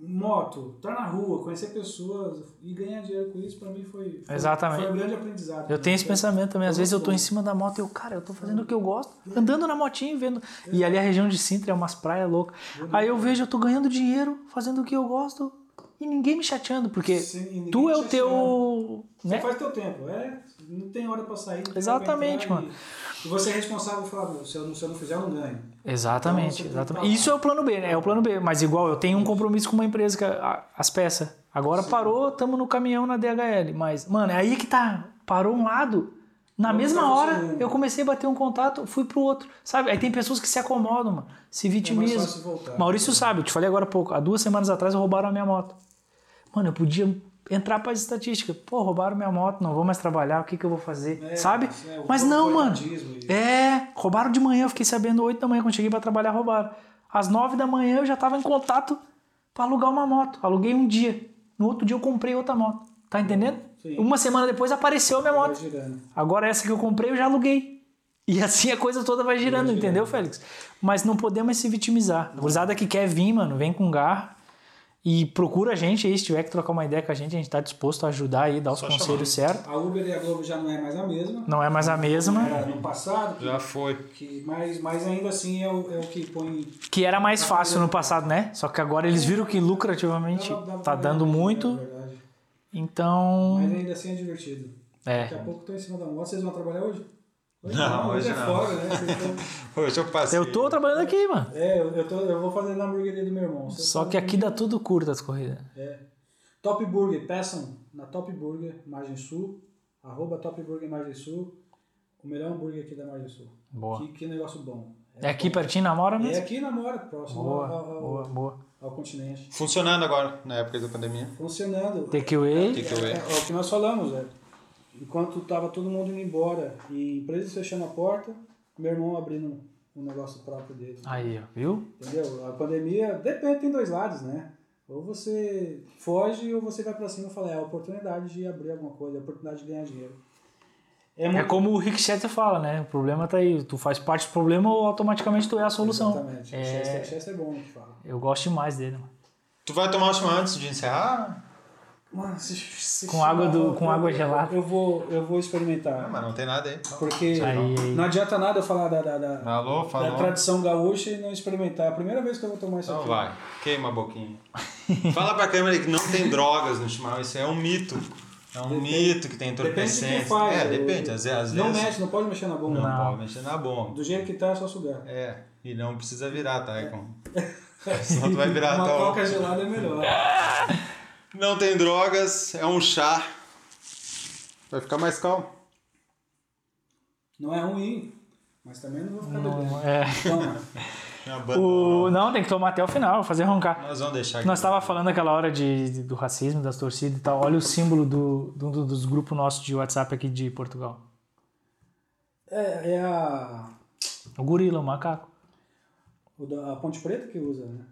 moto, estar na rua, conhecer pessoas e ganhar dinheiro com isso, pra mim foi, foi, Exatamente. foi um grande aprendizado. Eu tenho esse pensamento também. Às Foi vezes eu tô em cima da moto e eu, cara, eu tô fazendo o que eu gosto, andando na motinha, vendo. E ali a região de Sintra é umas praias loucas. Aí eu vejo, eu tô ganhando dinheiro, fazendo o que eu gosto e ninguém me chateando, porque Sim, tu é o teu. Você Né? faz teu tempo, é. Não tem hora pra sair. Exatamente, pra mano. E, e você é responsável "Meu, se eu, não, se eu não fizer, eu não ganho. Exatamente, Então, você exatamente. Isso é o plano B, né? É o plano B. Mas igual, eu tenho um compromisso com uma empresa, que a- as peças. Agora parou, tamo no caminhão na DHL. Mas, mano, é aí que tá. Parou um lado. Na mesma tá hora, eu comecei a bater um contato, fui pro outro. Sabe? Aí tem pessoas que se acomodam, mano. Se É vitimizam. voltar. Maurício sabe, eu te falei agora há pouco. Há duas semanas atrás roubaram a minha moto. Mano, eu podia entrar para as estatísticas. Pô, roubaram minha moto, não vou mais trabalhar, o que, que eu vou fazer? É, Sabe? é, Mas não, mano. e- É, roubaram de manhã, eu fiquei sabendo 8 da manhã, quando cheguei para trabalhar, roubaram. Às 9 da manhã eu já tava em contato para alugar uma moto. Aluguei um dia. No outro dia eu comprei outra moto. Tá entendendo? Sim. Uma semana depois apareceu a minha Vai moto. Agora essa que eu comprei eu já aluguei. E assim a coisa toda vai girando, girando. entendeu, Félix? Mas não podemos se vitimizar. A gurizada que quer vir, mano, vem com garra. E procura a gente aí, se tiver que trocar uma ideia com a gente, a gente tá disposto a ajudar aí, dar os Só conselhos certos. A Uber e a Globo já não é mais a mesma. Não é mais a mesma. Era no passado, que, Já foi. que, mas, mas ainda assim é o, é o que põe. Que era mais fácil no passado, né? Só que agora eles viram que lucrativamente tá pra dando muito. É. Então. Mas ainda assim é divertido. Daqui a É. pouco tô em cima da moto. Vocês vão trabalhar hoje? Hoje Não, hoje é não. folga, né? Vocês tão- *laughs* Hoje eu passei. Eu tô trabalhando aqui, mano. É, eu, eu, tô, eu vou fazer na hamburgueria do meu irmão. Vocês Só que aqui dá tudo curto as corridas. É. Top Burger, peçam na Top Burger Margem Sul, arroba Top Burger Margem Sul, o melhor hambúrguer aqui da Margem Sul. Boa. Que, que negócio bom. É aqui bom. pertinho, namora É mesmo? aqui na Mora, próximo Boa, ao, ao, boa, boa. Ao continente. Funcionando agora, na época da pandemia. Funcionando. Takeaway. Takeaway. É, é o que nós falamos, é. Enquanto tava todo mundo indo embora e empresas fechando a porta, meu irmão abrindo um negócio próprio dele. Aí, ó, viu? Entendeu? A pandemia, depende, tem dois lados, né? Ou você foge ou você vai pra cima e fala, é a oportunidade de abrir alguma coisa, é a oportunidade de ganhar dinheiro. É, É muito... como o Rick Schetter fala, né? O problema tá aí. Tu faz parte do problema ou automaticamente tu é a solução. Exatamente. É. Chester, Chester é bom que fala. Eu gosto demais dele, mano. Tu vai tomar uma antes de encerrar? Mano, se, se Com água do- com eu- água gelada. Eu vou, eu vou experimentar. Não, mas não tem nada aí. Porque Aí, não adianta nada eu falar da, da, da, Alô, da tradição gaúcha e não experimentar. É a primeira vez que eu vou tomar isso Então aqui. vai, queima a boquinha. Fala pra câmera que não tem drogas no chimarrão, isso é um mito. É um Depende- mito que tem Depende de faz. É, eu- depende, às, às Não vezes. mexe, não pode mexer na bomba. Não, Não. pode mexer na bomba. Do jeito que tá é só sugar. É, e não precisa virar, tá? *laughs* É com... Senão tu vai virar Uma tal. coca gelada é melhor. *laughs* Não tem drogas, é um chá. Vai ficar mais calmo. Não é ruim, mas também não vou ficar bebendo. Não, é. Toma. *laughs* O, não, tem que tomar até o final, fazer roncar. Nós vamos deixar aqui. Nós estava falando aquela hora de, de- do racismo, das torcidas e tal. Olha o símbolo do, do, do- dos grupos nossos de WhatsApp aqui de Portugal. É, é a, O gorila, o macaco. o da- a Ponte Preta que usa, né?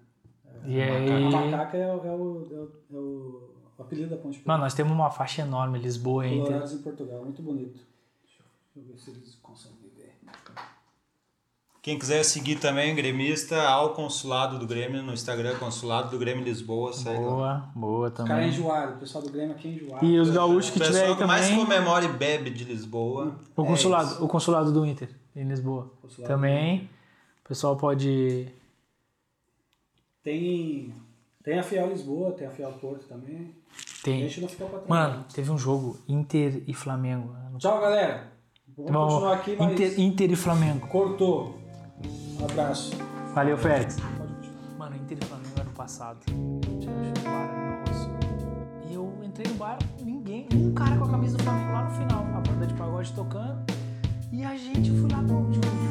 E A aí. macaca é, o- é o, é, o, é o apelido da Ponte Preta. Mano, nós temos uma faixa enorme, Lisboa. Colorados em Portugal, muito bonito. Deixa eu, ver se eles conseguem. Quem quiser seguir também, gremista, ao consulado do Grêmio no Instagram, consulado do Grêmio Lisboa, segue lá. Boa, boa Os caras é também. enjoado, o pessoal do Grêmio aqui é enjoado. E os gaúchos O que tiver aí pessoal que mais também. comemora e bebe de Lisboa. O é consulado, isso. o consulado do Inter, em Lisboa. Consulado Também. O pessoal pode. Tem, tem a Fiel Lisboa, tem a Fiel Porto também. A Tem. gente não fica pra trás. Mano, teve um jogo Inter e Flamengo. Tchau, galera. Vamos Vamos- continuar aqui, mas Inter, Inter e Flamengo. cortou. Um abraço. Valeu, Félix. Pode continuar. Mano, Inter e Flamengo ano passado. E eu entrei no bar, ninguém, um cara com a camisa do Flamengo lá no final. A banda de pagode tocando. E a gente foi lá, tipo, 10, 15,